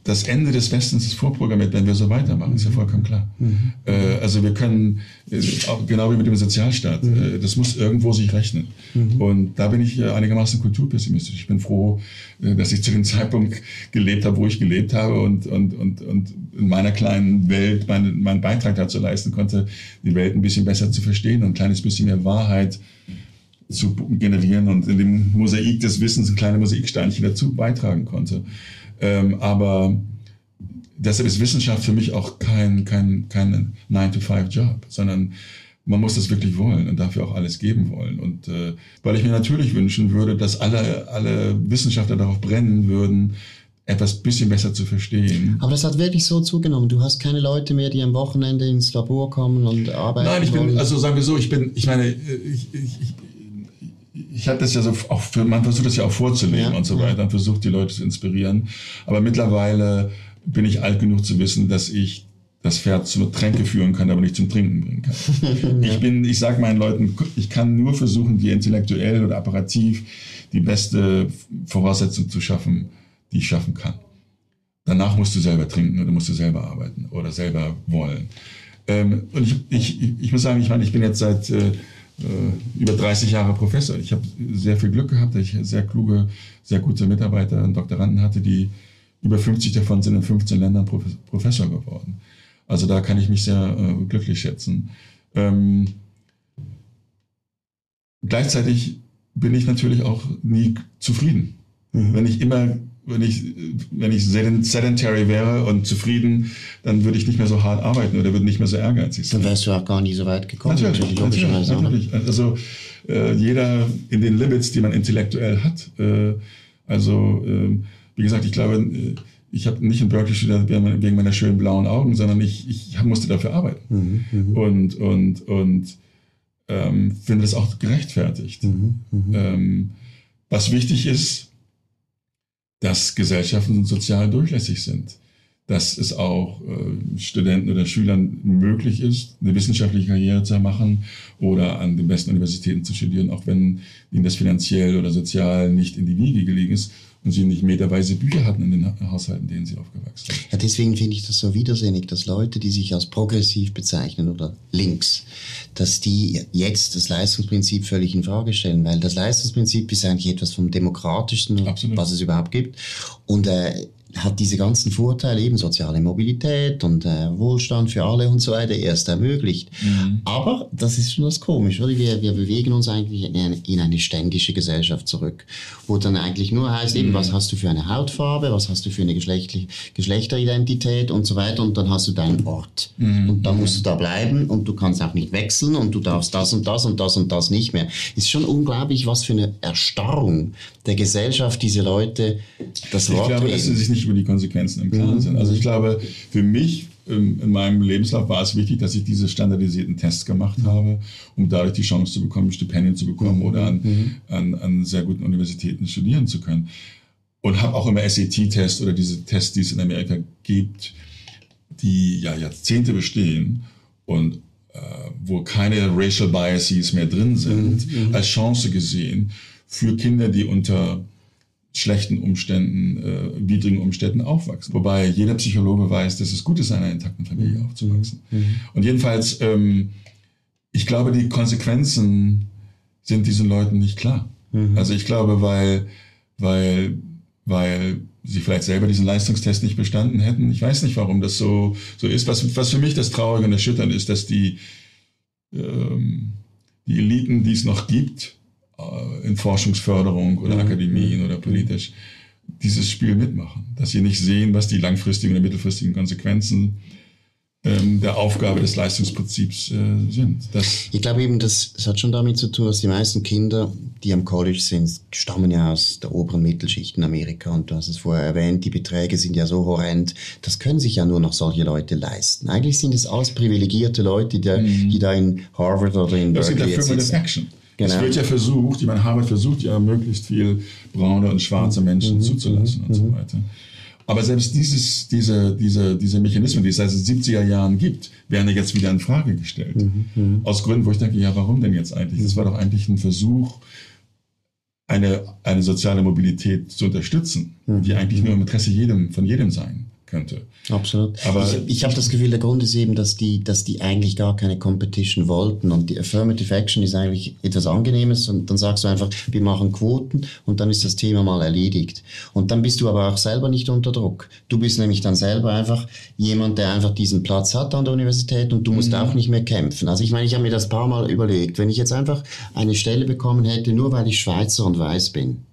Speaker 2: das Ende des Westens ist vorprogrammiert, wenn wir so weitermachen, ist ja vollkommen klar. Mhm. Äh, also wir können, äh, genau wie mit dem Sozialstaat, mhm. äh, das muss irgendwo sich rechnen. Mhm. Und da bin ich äh, einigermaßen kulturpessimistisch. Ich bin froh, äh, dass ich zu dem Zeitpunkt gelebt habe, wo ich gelebt habe und, und, und, und in meiner kleinen Welt meinen, meinen Beitrag dazu leisten konnte, die Welt ein bisschen besser zu verstehen und ein kleines bisschen mehr Wahrheit zu generieren und in dem Mosaik des Wissens ein kleines Mosaiksteinchen dazu beitragen konnte. Ähm, aber deshalb ist Wissenschaft für mich auch kein, kein, kein 9-to-5-Job, sondern man muss das wirklich wollen und dafür auch alles geben wollen. Und äh, weil ich mir natürlich wünschen würde, dass alle, alle Wissenschaftler darauf brennen würden, etwas bisschen besser zu verstehen.
Speaker 1: Aber das hat wirklich so zugenommen. Du hast keine Leute mehr, die am Wochenende ins Labor kommen und arbeiten.
Speaker 2: Nein, ich bin, wollen. also sagen wir so, ich bin, ich meine, ich, ich, ich habe das ja so auch für, man versucht das ja auch vorzulegen ja, und so weiter und versucht die Leute zu inspirieren. Aber mittlerweile bin ich alt genug zu wissen, dass ich das Pferd zum Tränke führen kann, aber nicht zum Trinken bringen kann. ja. Ich bin, ich sage meinen Leuten, ich kann nur versuchen, dir intellektuell oder apparativ die beste Voraussetzung zu schaffen, die ich schaffen kann. Danach musst du selber trinken oder musst du selber arbeiten oder selber wollen. Ähm, und ich, ich, ich muss sagen, ich meine, ich bin jetzt seit äh, über 30 Jahre Professor. Ich habe sehr viel Glück gehabt, dass ich sehr kluge, sehr gute Mitarbeiter und Doktoranden hatte, die über 50 davon sind in 15 Ländern Professor geworden. Also da kann ich mich sehr äh, glücklich schätzen. Ähm, gleichzeitig bin ich natürlich auch nie zufrieden. Mhm. Wenn ich immer wenn ich, wenn ich sedentary wäre und zufrieden, dann würde ich nicht mehr so hart arbeiten oder würde nicht mehr so ehrgeizig
Speaker 1: sein. Dann wärst du auch gar nie so weit gekommen.
Speaker 2: Natürlich, natürlich, natürlich. Also äh, jeder in den Limits, die man intellektuell hat. Äh, also äh, wie gesagt, ich glaube, äh, ich habe nicht in Berkeley studiert wegen meiner schönen blauen Augen, sondern ich, ich musste dafür arbeiten. Mhm, mh. Und, und, und ähm, finde das auch gerechtfertigt. Mhm, mh. ähm, was wichtig ist, dass Gesellschaften sozial durchlässig sind, dass es auch äh, Studenten oder Schülern möglich ist, eine wissenschaftliche Karriere zu machen oder an den besten Universitäten zu studieren, auch wenn ihnen das finanziell oder sozial nicht in die Wiege gelegen ist. Und sie nicht meterweise Bücher hatten in den Haushalten, in denen sie aufgewachsen sind.
Speaker 1: Ja, deswegen finde ich das so widersinnig, dass Leute, die sich als progressiv bezeichnen oder links, dass die jetzt das Leistungsprinzip völlig in Frage stellen, weil das Leistungsprinzip ist eigentlich etwas vom demokratischsten, Absolut. was es überhaupt gibt. Und äh, hat diese ganzen Vorteile, eben soziale Mobilität und äh, Wohlstand für alle und so weiter, erst ermöglicht. Mhm. Aber das ist schon das Komische, oder? Wir, wir bewegen uns eigentlich in eine, in eine ständische Gesellschaft zurück, wo dann eigentlich nur heißt, mhm. eben, was hast du für eine Hautfarbe, was hast du für eine geschlechtliche Geschlechteridentität und so weiter und dann hast du deinen Ort. Mhm. Und dann musst du da bleiben und du kannst auch nicht wechseln und du darfst das und das und das und das nicht mehr. Ist schon unglaublich, was für eine Erstarrung der Gesellschaft diese Leute das
Speaker 2: Wort Ich glaube, dass sie sich nicht über die Konsequenzen im Klaren mhm. sind. Also ich glaube, für mich ähm, in meinem Lebenslauf war es wichtig, dass ich diese standardisierten Tests gemacht habe, um dadurch die Chance zu bekommen, Stipendien zu bekommen oder an, mhm. an, an sehr guten Universitäten studieren zu können. Und habe auch immer SAT-Tests oder diese Tests, die es in Amerika gibt, die ja Jahrzehnte bestehen und äh, wo keine Racial Biases mehr drin sind, mhm. als Chance gesehen, für Kinder, die unter schlechten Umständen, äh, widrigen Umständen aufwachsen. Wobei jeder Psychologe weiß, dass es gut ist, in einer intakten Familie mhm. aufzuwachsen. Mhm. Und jedenfalls, ähm, ich glaube, die Konsequenzen sind diesen Leuten nicht klar. Mhm. Also ich glaube, weil, weil, weil sie vielleicht selber diesen Leistungstest nicht bestanden hätten. Ich weiß nicht, warum das so, so ist. Was, was für mich das Traurige und Erschütternde ist, dass die, ähm, die Eliten, die es noch gibt, in Forschungsförderung oder mhm. Akademien oder politisch dieses Spiel mitmachen. Dass sie nicht sehen, was die langfristigen oder mittelfristigen Konsequenzen ähm, der Aufgabe des Leistungsprinzips äh, sind.
Speaker 1: Das ich glaube eben, das, das hat schon damit zu tun, dass die meisten Kinder, die am College sind, stammen ja aus der oberen Mittelschicht in Amerika und du hast es vorher erwähnt, die Beträge sind ja so horrend, das können sich ja nur noch solche Leute leisten. Eigentlich sind es alles privilegierte Leute, die, mhm. die da in Harvard oder in
Speaker 2: das Berkeley sitzen. Action. Genau. Es wird ja versucht, ich meine, Harvard versucht ja möglichst viel braune und schwarze Menschen mhm. zuzulassen mhm. und so mhm. weiter. Aber selbst dieses, diese, diese, diese Mechanismen, die es seit den 70er Jahren gibt, werden ja jetzt wieder in Frage gestellt. Mhm. mhm. Aus Gründen, wo ich denke, ja, warum denn jetzt eigentlich? Das war doch eigentlich ein Versuch, eine, eine soziale Mobilität zu unterstützen, mhm. die eigentlich nur im Interesse jedem, von jedem sein könnte.
Speaker 1: Absolut. Aber ich, ich habe das Gefühl, der Grund ist eben, dass die, dass die eigentlich gar keine Competition wollten und die Affirmative Action ist eigentlich etwas Angenehmes und dann sagst du einfach, wir machen Quoten und dann ist das Thema mal erledigt. Und dann bist du aber auch selber nicht unter Druck. Du bist nämlich dann selber einfach jemand, der einfach diesen Platz hat an der Universität und du musst mhm. auch nicht mehr kämpfen. Also ich meine, ich habe mir das paar Mal überlegt, wenn ich jetzt einfach eine Stelle bekommen hätte, nur weil ich Schweizer und weiß bin,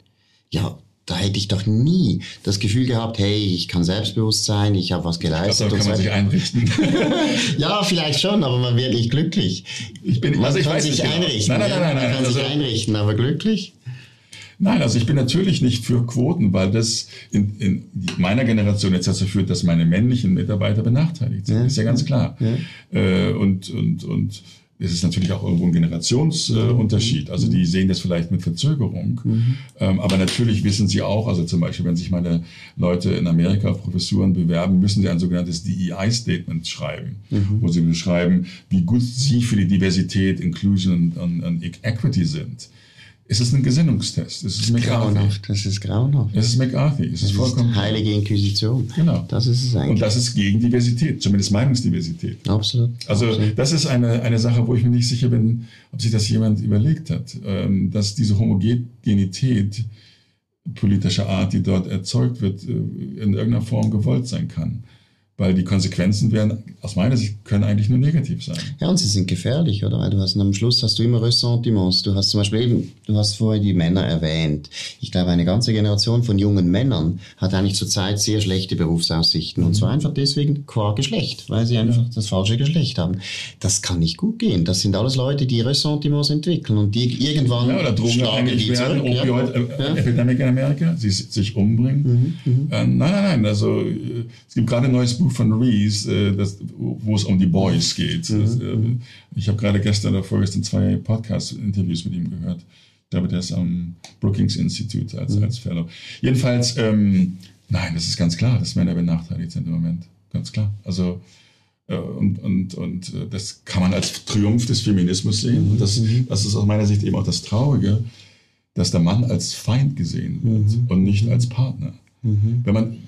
Speaker 1: ja, da hätte ich doch nie das Gefühl gehabt, hey, ich kann selbstbewusst sein, ich habe was geleistet.
Speaker 2: Ich glaub, kann man sich einrichten.
Speaker 1: ja, vielleicht schon, aber man wird nicht glücklich.
Speaker 2: Ich bin, man also ich kann weiß sich
Speaker 1: nicht genau. einrichten. Nein, nein, nein, nein, man kann also, sich einrichten, aber glücklich?
Speaker 2: Nein, also ich bin natürlich nicht für Quoten, weil das in, in meiner Generation jetzt dazu führt, dass meine männlichen Mitarbeiter benachteiligt sind. Ja, ist ja ganz klar. Ja. Äh, und, und, und es ist natürlich auch irgendwo ein Generationsunterschied. Äh, also die sehen das vielleicht mit Verzögerung. Mhm. Ähm, aber natürlich wissen sie auch, also zum Beispiel, wenn sich meine Leute in Amerika auf Professuren bewerben, müssen sie ein sogenanntes DEI-Statement schreiben, mhm. wo sie beschreiben, wie gut sie für die Diversität, Inclusion und, und Equity sind. Es ist ein Gesinnungstest. Es ist
Speaker 1: McCarthy. Das ist grauenhaft.
Speaker 2: Es ist McCarthy. Es ist vollkommen.
Speaker 1: Ist heilige Inquisition.
Speaker 2: Genau.
Speaker 1: Das ist es eigentlich.
Speaker 2: Und das ist gegen Diversität, zumindest Meinungsdiversität.
Speaker 1: Absolut.
Speaker 2: Also,
Speaker 1: Absolut.
Speaker 2: das ist eine, eine Sache, wo ich mir nicht sicher bin, ob sich das jemand überlegt hat, ähm, dass diese Homogenität politischer Art, die dort erzeugt wird, äh, in irgendeiner Form gewollt sein kann weil die Konsequenzen werden, aus meiner Sicht, können eigentlich nur negativ sein.
Speaker 1: Ja, und sie sind gefährlich, oder? Weil du hast, am Schluss hast du immer Ressentiments. Du hast zum Beispiel eben, du hast vorher die Männer erwähnt. Ich glaube, eine ganze Generation von jungen Männern hat eigentlich zurzeit sehr schlechte Berufsaussichten. Mhm. Und zwar einfach deswegen qua Geschlecht, weil sie einfach ja. das falsche Geschlecht haben. Das kann nicht gut gehen. Das sind alles Leute, die Ressentiments entwickeln und die irgendwann
Speaker 2: ja, oder drogenabhängig werden, Opioid-Epidemic ja. äh, in Amerika, sie sich umbringen. Mhm. Mhm. Äh, nein, nein, nein. Also äh, es gibt gerade ein neues Buch, Buch von Rees, äh, das, wo es um die Boys geht. Mhm. Das, äh, ich habe gerade gestern oder vorgestern zwei Podcast-Interviews mit ihm gehört. Ich glaube, der ist am Brookings Institute als, mhm. als Fellow. Jedenfalls, ähm, nein, das ist ganz klar, dass Männer benachteiligt sind im Moment. Ganz klar. Also, äh, und, und, und äh, das kann man als Triumph des Feminismus sehen. Und das, mhm. das ist aus meiner Sicht eben auch das Traurige, dass der Mann als Feind gesehen wird mhm. und nicht als Partner. Mhm. Wenn man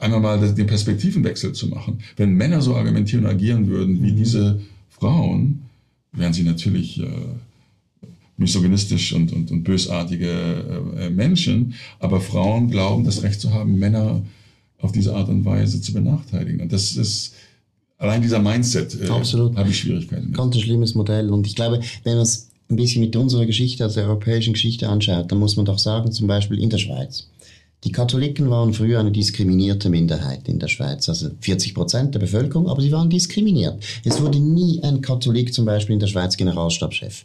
Speaker 2: einmal mal den Perspektivenwechsel zu machen, wenn Männer so argumentieren und agieren würden wie mhm. diese Frauen, wären sie natürlich äh, misogynistisch und, und, und bösartige äh, Menschen, aber Frauen glauben, das Recht zu haben, Männer auf diese Art und Weise zu benachteiligen. Und das ist allein dieser Mindset
Speaker 1: äh, habe
Speaker 2: ich Schwierigkeiten. Mit.
Speaker 1: Ganz ein schlimmes Modell. Und ich glaube, wenn man es ein bisschen mit unserer Geschichte, also der europäischen Geschichte anschaut, dann muss man doch sagen, zum Beispiel in der Schweiz. Die Katholiken waren früher eine diskriminierte Minderheit in der Schweiz, also 40 Prozent der Bevölkerung, aber sie waren diskriminiert. Es wurde nie ein Katholik zum Beispiel in der Schweiz Generalstabschef.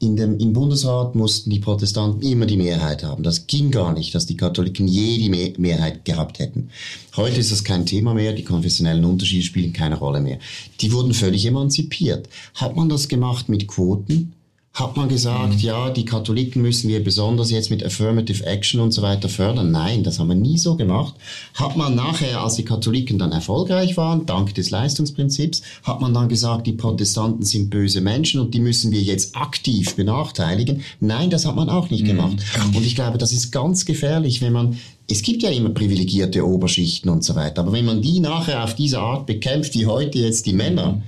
Speaker 1: In dem, Im Bundesrat mussten die Protestanten immer die Mehrheit haben. Das ging gar nicht, dass die Katholiken je die Mehrheit gehabt hätten. Heute ist das kein Thema mehr, die konfessionellen Unterschiede spielen keine Rolle mehr. Die wurden völlig emanzipiert. Hat man das gemacht mit Quoten? Hat man gesagt, mhm. ja, die Katholiken müssen wir besonders jetzt mit Affirmative Action und so weiter fördern? Nein, das haben wir nie so gemacht. Hat man nachher, als die Katholiken dann erfolgreich waren, dank des Leistungsprinzips, hat man dann gesagt, die Protestanten sind böse Menschen und die müssen wir jetzt aktiv benachteiligen? Nein, das hat man auch nicht mhm. gemacht. Und ich glaube, das ist ganz gefährlich, wenn man es gibt ja immer privilegierte Oberschichten und so weiter, aber wenn man die nachher auf diese Art bekämpft, wie heute jetzt die Männer,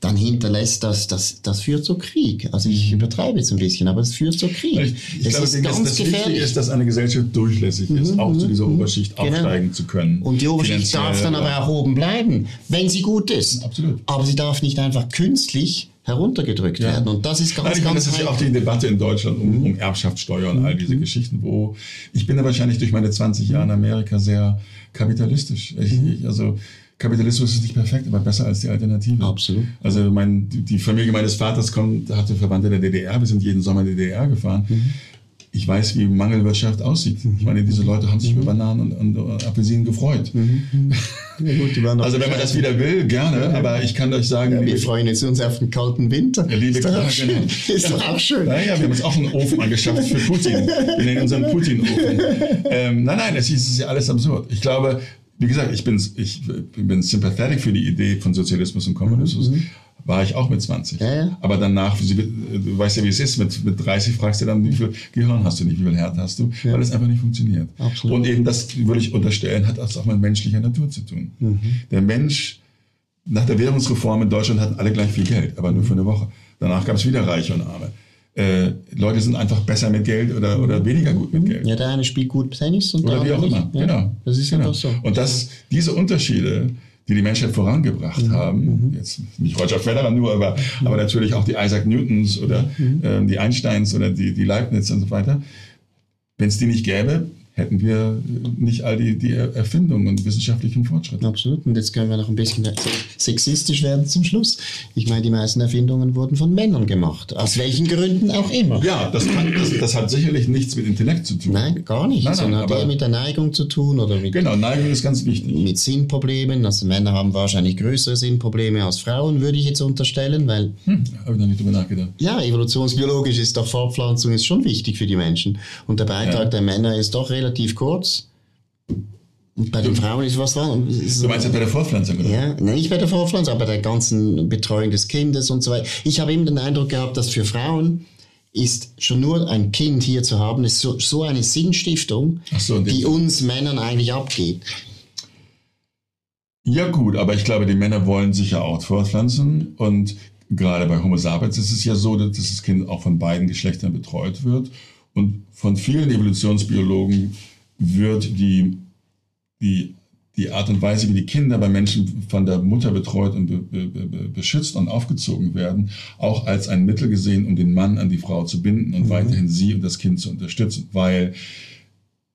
Speaker 1: dann hinterlässt das, das, das führt zu Krieg. Also ich mhm. übertreibe jetzt ein bisschen, aber es führt zu Krieg.
Speaker 2: Ich, ich das glaube, ist ganz das gefährlich. Wichtige ist, dass eine Gesellschaft durchlässig ist, mhm, auch zu dieser mhm. Oberschicht genau. aufsteigen zu können.
Speaker 1: Und die Oberschicht darf dann aber auch oben bleiben, wenn sie gut ist.
Speaker 2: Absolut.
Speaker 1: Aber sie darf nicht einfach künstlich heruntergedrückt ja. werden. Und das ist ganz,
Speaker 2: Nein, ganz Das ist ja auch die Debatte in Deutschland um, um Erbschaftssteuer und all diese mhm. Geschichten, wo ich bin ja wahrscheinlich durch meine 20 Jahre in Amerika sehr kapitalistisch. Ich, ich, also Kapitalismus ist nicht perfekt, aber besser als die Alternative.
Speaker 1: Absolut.
Speaker 2: Also mein, die Familie meines Vaters kommt, hatte Verwandte in der DDR. Wir sind jeden Sommer in die DDR gefahren. Mhm. Ich weiß, wie Mangelwirtschaft aussieht. Ich meine, diese Leute haben sich mhm. über Bananen und, und, Apfelsinen gefreut. Mhm. Ja, gut, also wenn man das wieder will, gerne. Aber ich kann euch sagen,
Speaker 1: ja, wir freuen uns auf den kalten Winter.
Speaker 2: Ja, liebe ist doch,
Speaker 1: auch, genau. ist doch auch schön.
Speaker 2: Naja, wir haben uns auch einen Ofen angeschafft für Putin. Wir nennen unseren Putin-Ofen. Ähm, nein, nein, es ist ja alles absurd. Ich glaube, wie gesagt, ich bin, ich bin sympathetic für die Idee von Sozialismus und Kommunismus. Mhm. War ich auch mit 20.
Speaker 1: Ja, ja.
Speaker 2: Aber danach, du weißt ja, wie es ist, mit, mit 30 fragst du dann, wie viel Gehirn hast du nicht, wie viel Herz hast du, ja. weil es einfach nicht funktioniert.
Speaker 1: Absolut.
Speaker 2: Und eben das, würde ich unterstellen, hat das auch mit menschlicher Natur zu tun. Mhm. Der Mensch, nach der Währungsreform in Deutschland hatten alle gleich viel Geld, aber nur für eine Woche. Danach gab es wieder Reiche und Arme äh, Leute sind einfach besser mit Geld oder, oder weniger gut mit Geld.
Speaker 1: Ja, der eine spielt gut Tennis und
Speaker 2: oder der wie auch immer. Ja, genau.
Speaker 1: Das ist
Speaker 2: genau.
Speaker 1: einfach so.
Speaker 2: Und das, diese Unterschiede, die die Menschheit vorangebracht mhm. haben, mhm. jetzt nicht Roger Federer nur, aber, mhm. aber natürlich auch die Isaac Newtons oder mhm. ähm, die Einsteins oder die, die Leibniz und so weiter, wenn es die nicht gäbe, hätten wir nicht all die, die Erfindungen und wissenschaftlichen Fortschritte.
Speaker 1: Absolut. Und jetzt können wir noch ein bisschen sexistisch werden zum Schluss. Ich meine, die meisten Erfindungen wurden von Männern gemacht. Aus welchen Gründen auch immer.
Speaker 2: Ja, das, kann, das, das hat sicherlich nichts mit Intellekt zu tun.
Speaker 1: Nein, gar nicht. Nein, sondern hat eher mit der Neigung zu tun oder mit.
Speaker 2: Genau, Neigung ist ganz wichtig.
Speaker 1: Mit Sinnproblemen. Also Männer haben wahrscheinlich größere Sinnprobleme als Frauen, würde ich jetzt unterstellen, weil.
Speaker 2: Hm, habe ich noch nicht drüber nachgedacht.
Speaker 1: Ja, evolutionsbiologisch ist doch Fortpflanzung ist schon wichtig für die Menschen. Und der Beitrag ja. der Männer ist doch relativ relativ kurz. Und bei den Frauen ist was dran.
Speaker 2: Du meinst ja bei der Vorpflanzung, oder?
Speaker 1: Ja, nein, nicht bei der Vorpflanzung, aber bei der ganzen Betreuung des Kindes und so weiter. Ich habe immer den Eindruck gehabt, dass für Frauen ist schon nur ein Kind hier zu haben, ist so, so eine Sinnstiftung, so, die uns Männern eigentlich abgeht.
Speaker 2: Ja gut, aber ich glaube, die Männer wollen sich ja auch fortpflanzen und gerade bei Homo sapiens ist es ja so, dass das Kind auch von beiden Geschlechtern betreut wird und von vielen Evolutionsbiologen wird die, die, die Art und Weise, wie die Kinder bei Menschen von der Mutter betreut und be, be, be, beschützt und aufgezogen werden, auch als ein Mittel gesehen, um den Mann an die Frau zu binden und mhm. weiterhin sie und das Kind zu unterstützen. Weil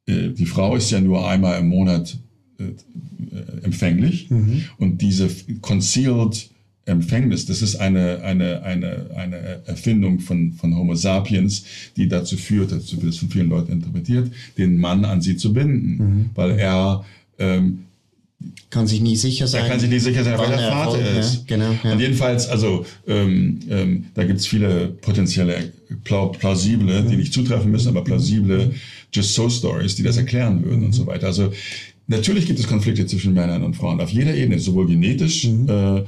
Speaker 2: äh, die Frau ist ja nur einmal im Monat äh, äh empfänglich mhm. und diese concealed Empfängnis. Das ist eine, eine, eine, eine Erfindung von, von Homo sapiens, die dazu führt, dazu wird es von vielen Leuten interpretiert, den Mann an sie zu binden, mhm. weil er ähm,
Speaker 1: kann sich nie sicher sein.
Speaker 2: Er kann sich nie sicher sein, weil er Vater Erfolg, ist.
Speaker 1: Ja, genau,
Speaker 2: ja. Und jedenfalls, also ähm, ähm, da gibt's viele potenzielle, plausible, mhm. die nicht zutreffen müssen, aber plausible Just So Stories, die das erklären würden mhm. und so weiter. Also Natürlich gibt es Konflikte zwischen Männern und Frauen auf jeder Ebene, sowohl genetisch, mhm. äh,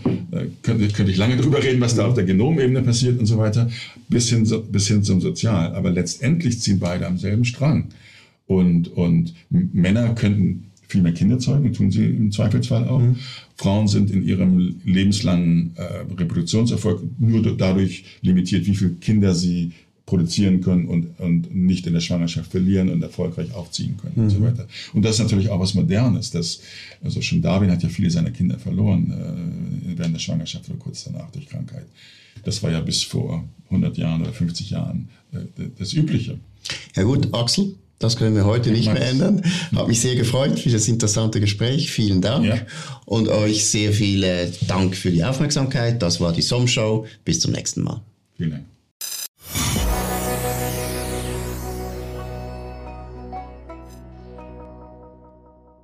Speaker 2: könnte, könnte ich lange darüber reden, was da auf der Genomebene passiert und so weiter, bis hin, bis hin zum Sozial. Aber letztendlich ziehen beide am selben Strang. Und, und Männer könnten viel mehr Kinder zeugen, tun sie im Zweifelsfall auch. Mhm. Frauen sind in ihrem lebenslangen äh, Reproduktionserfolg nur dadurch limitiert, wie viele Kinder sie produzieren können und, und nicht in der Schwangerschaft verlieren und erfolgreich aufziehen können mhm. und so mhm. weiter. Und das ist natürlich auch was Modernes. Das, also schon Darwin hat ja viele seiner Kinder verloren äh, während der Schwangerschaft oder kurz danach durch Krankheit. Das war ja bis vor 100 Jahren oder 50 Jahren äh, das Übliche.
Speaker 1: Ja gut, Axel, das können wir heute nicht mehr ändern. Habe mich sehr gefreut für das interessante Gespräch. Vielen Dank. Ja. Und euch sehr viel Dank für die Aufmerksamkeit. Das war die SOM Show. Bis zum nächsten Mal.
Speaker 2: Vielen Dank.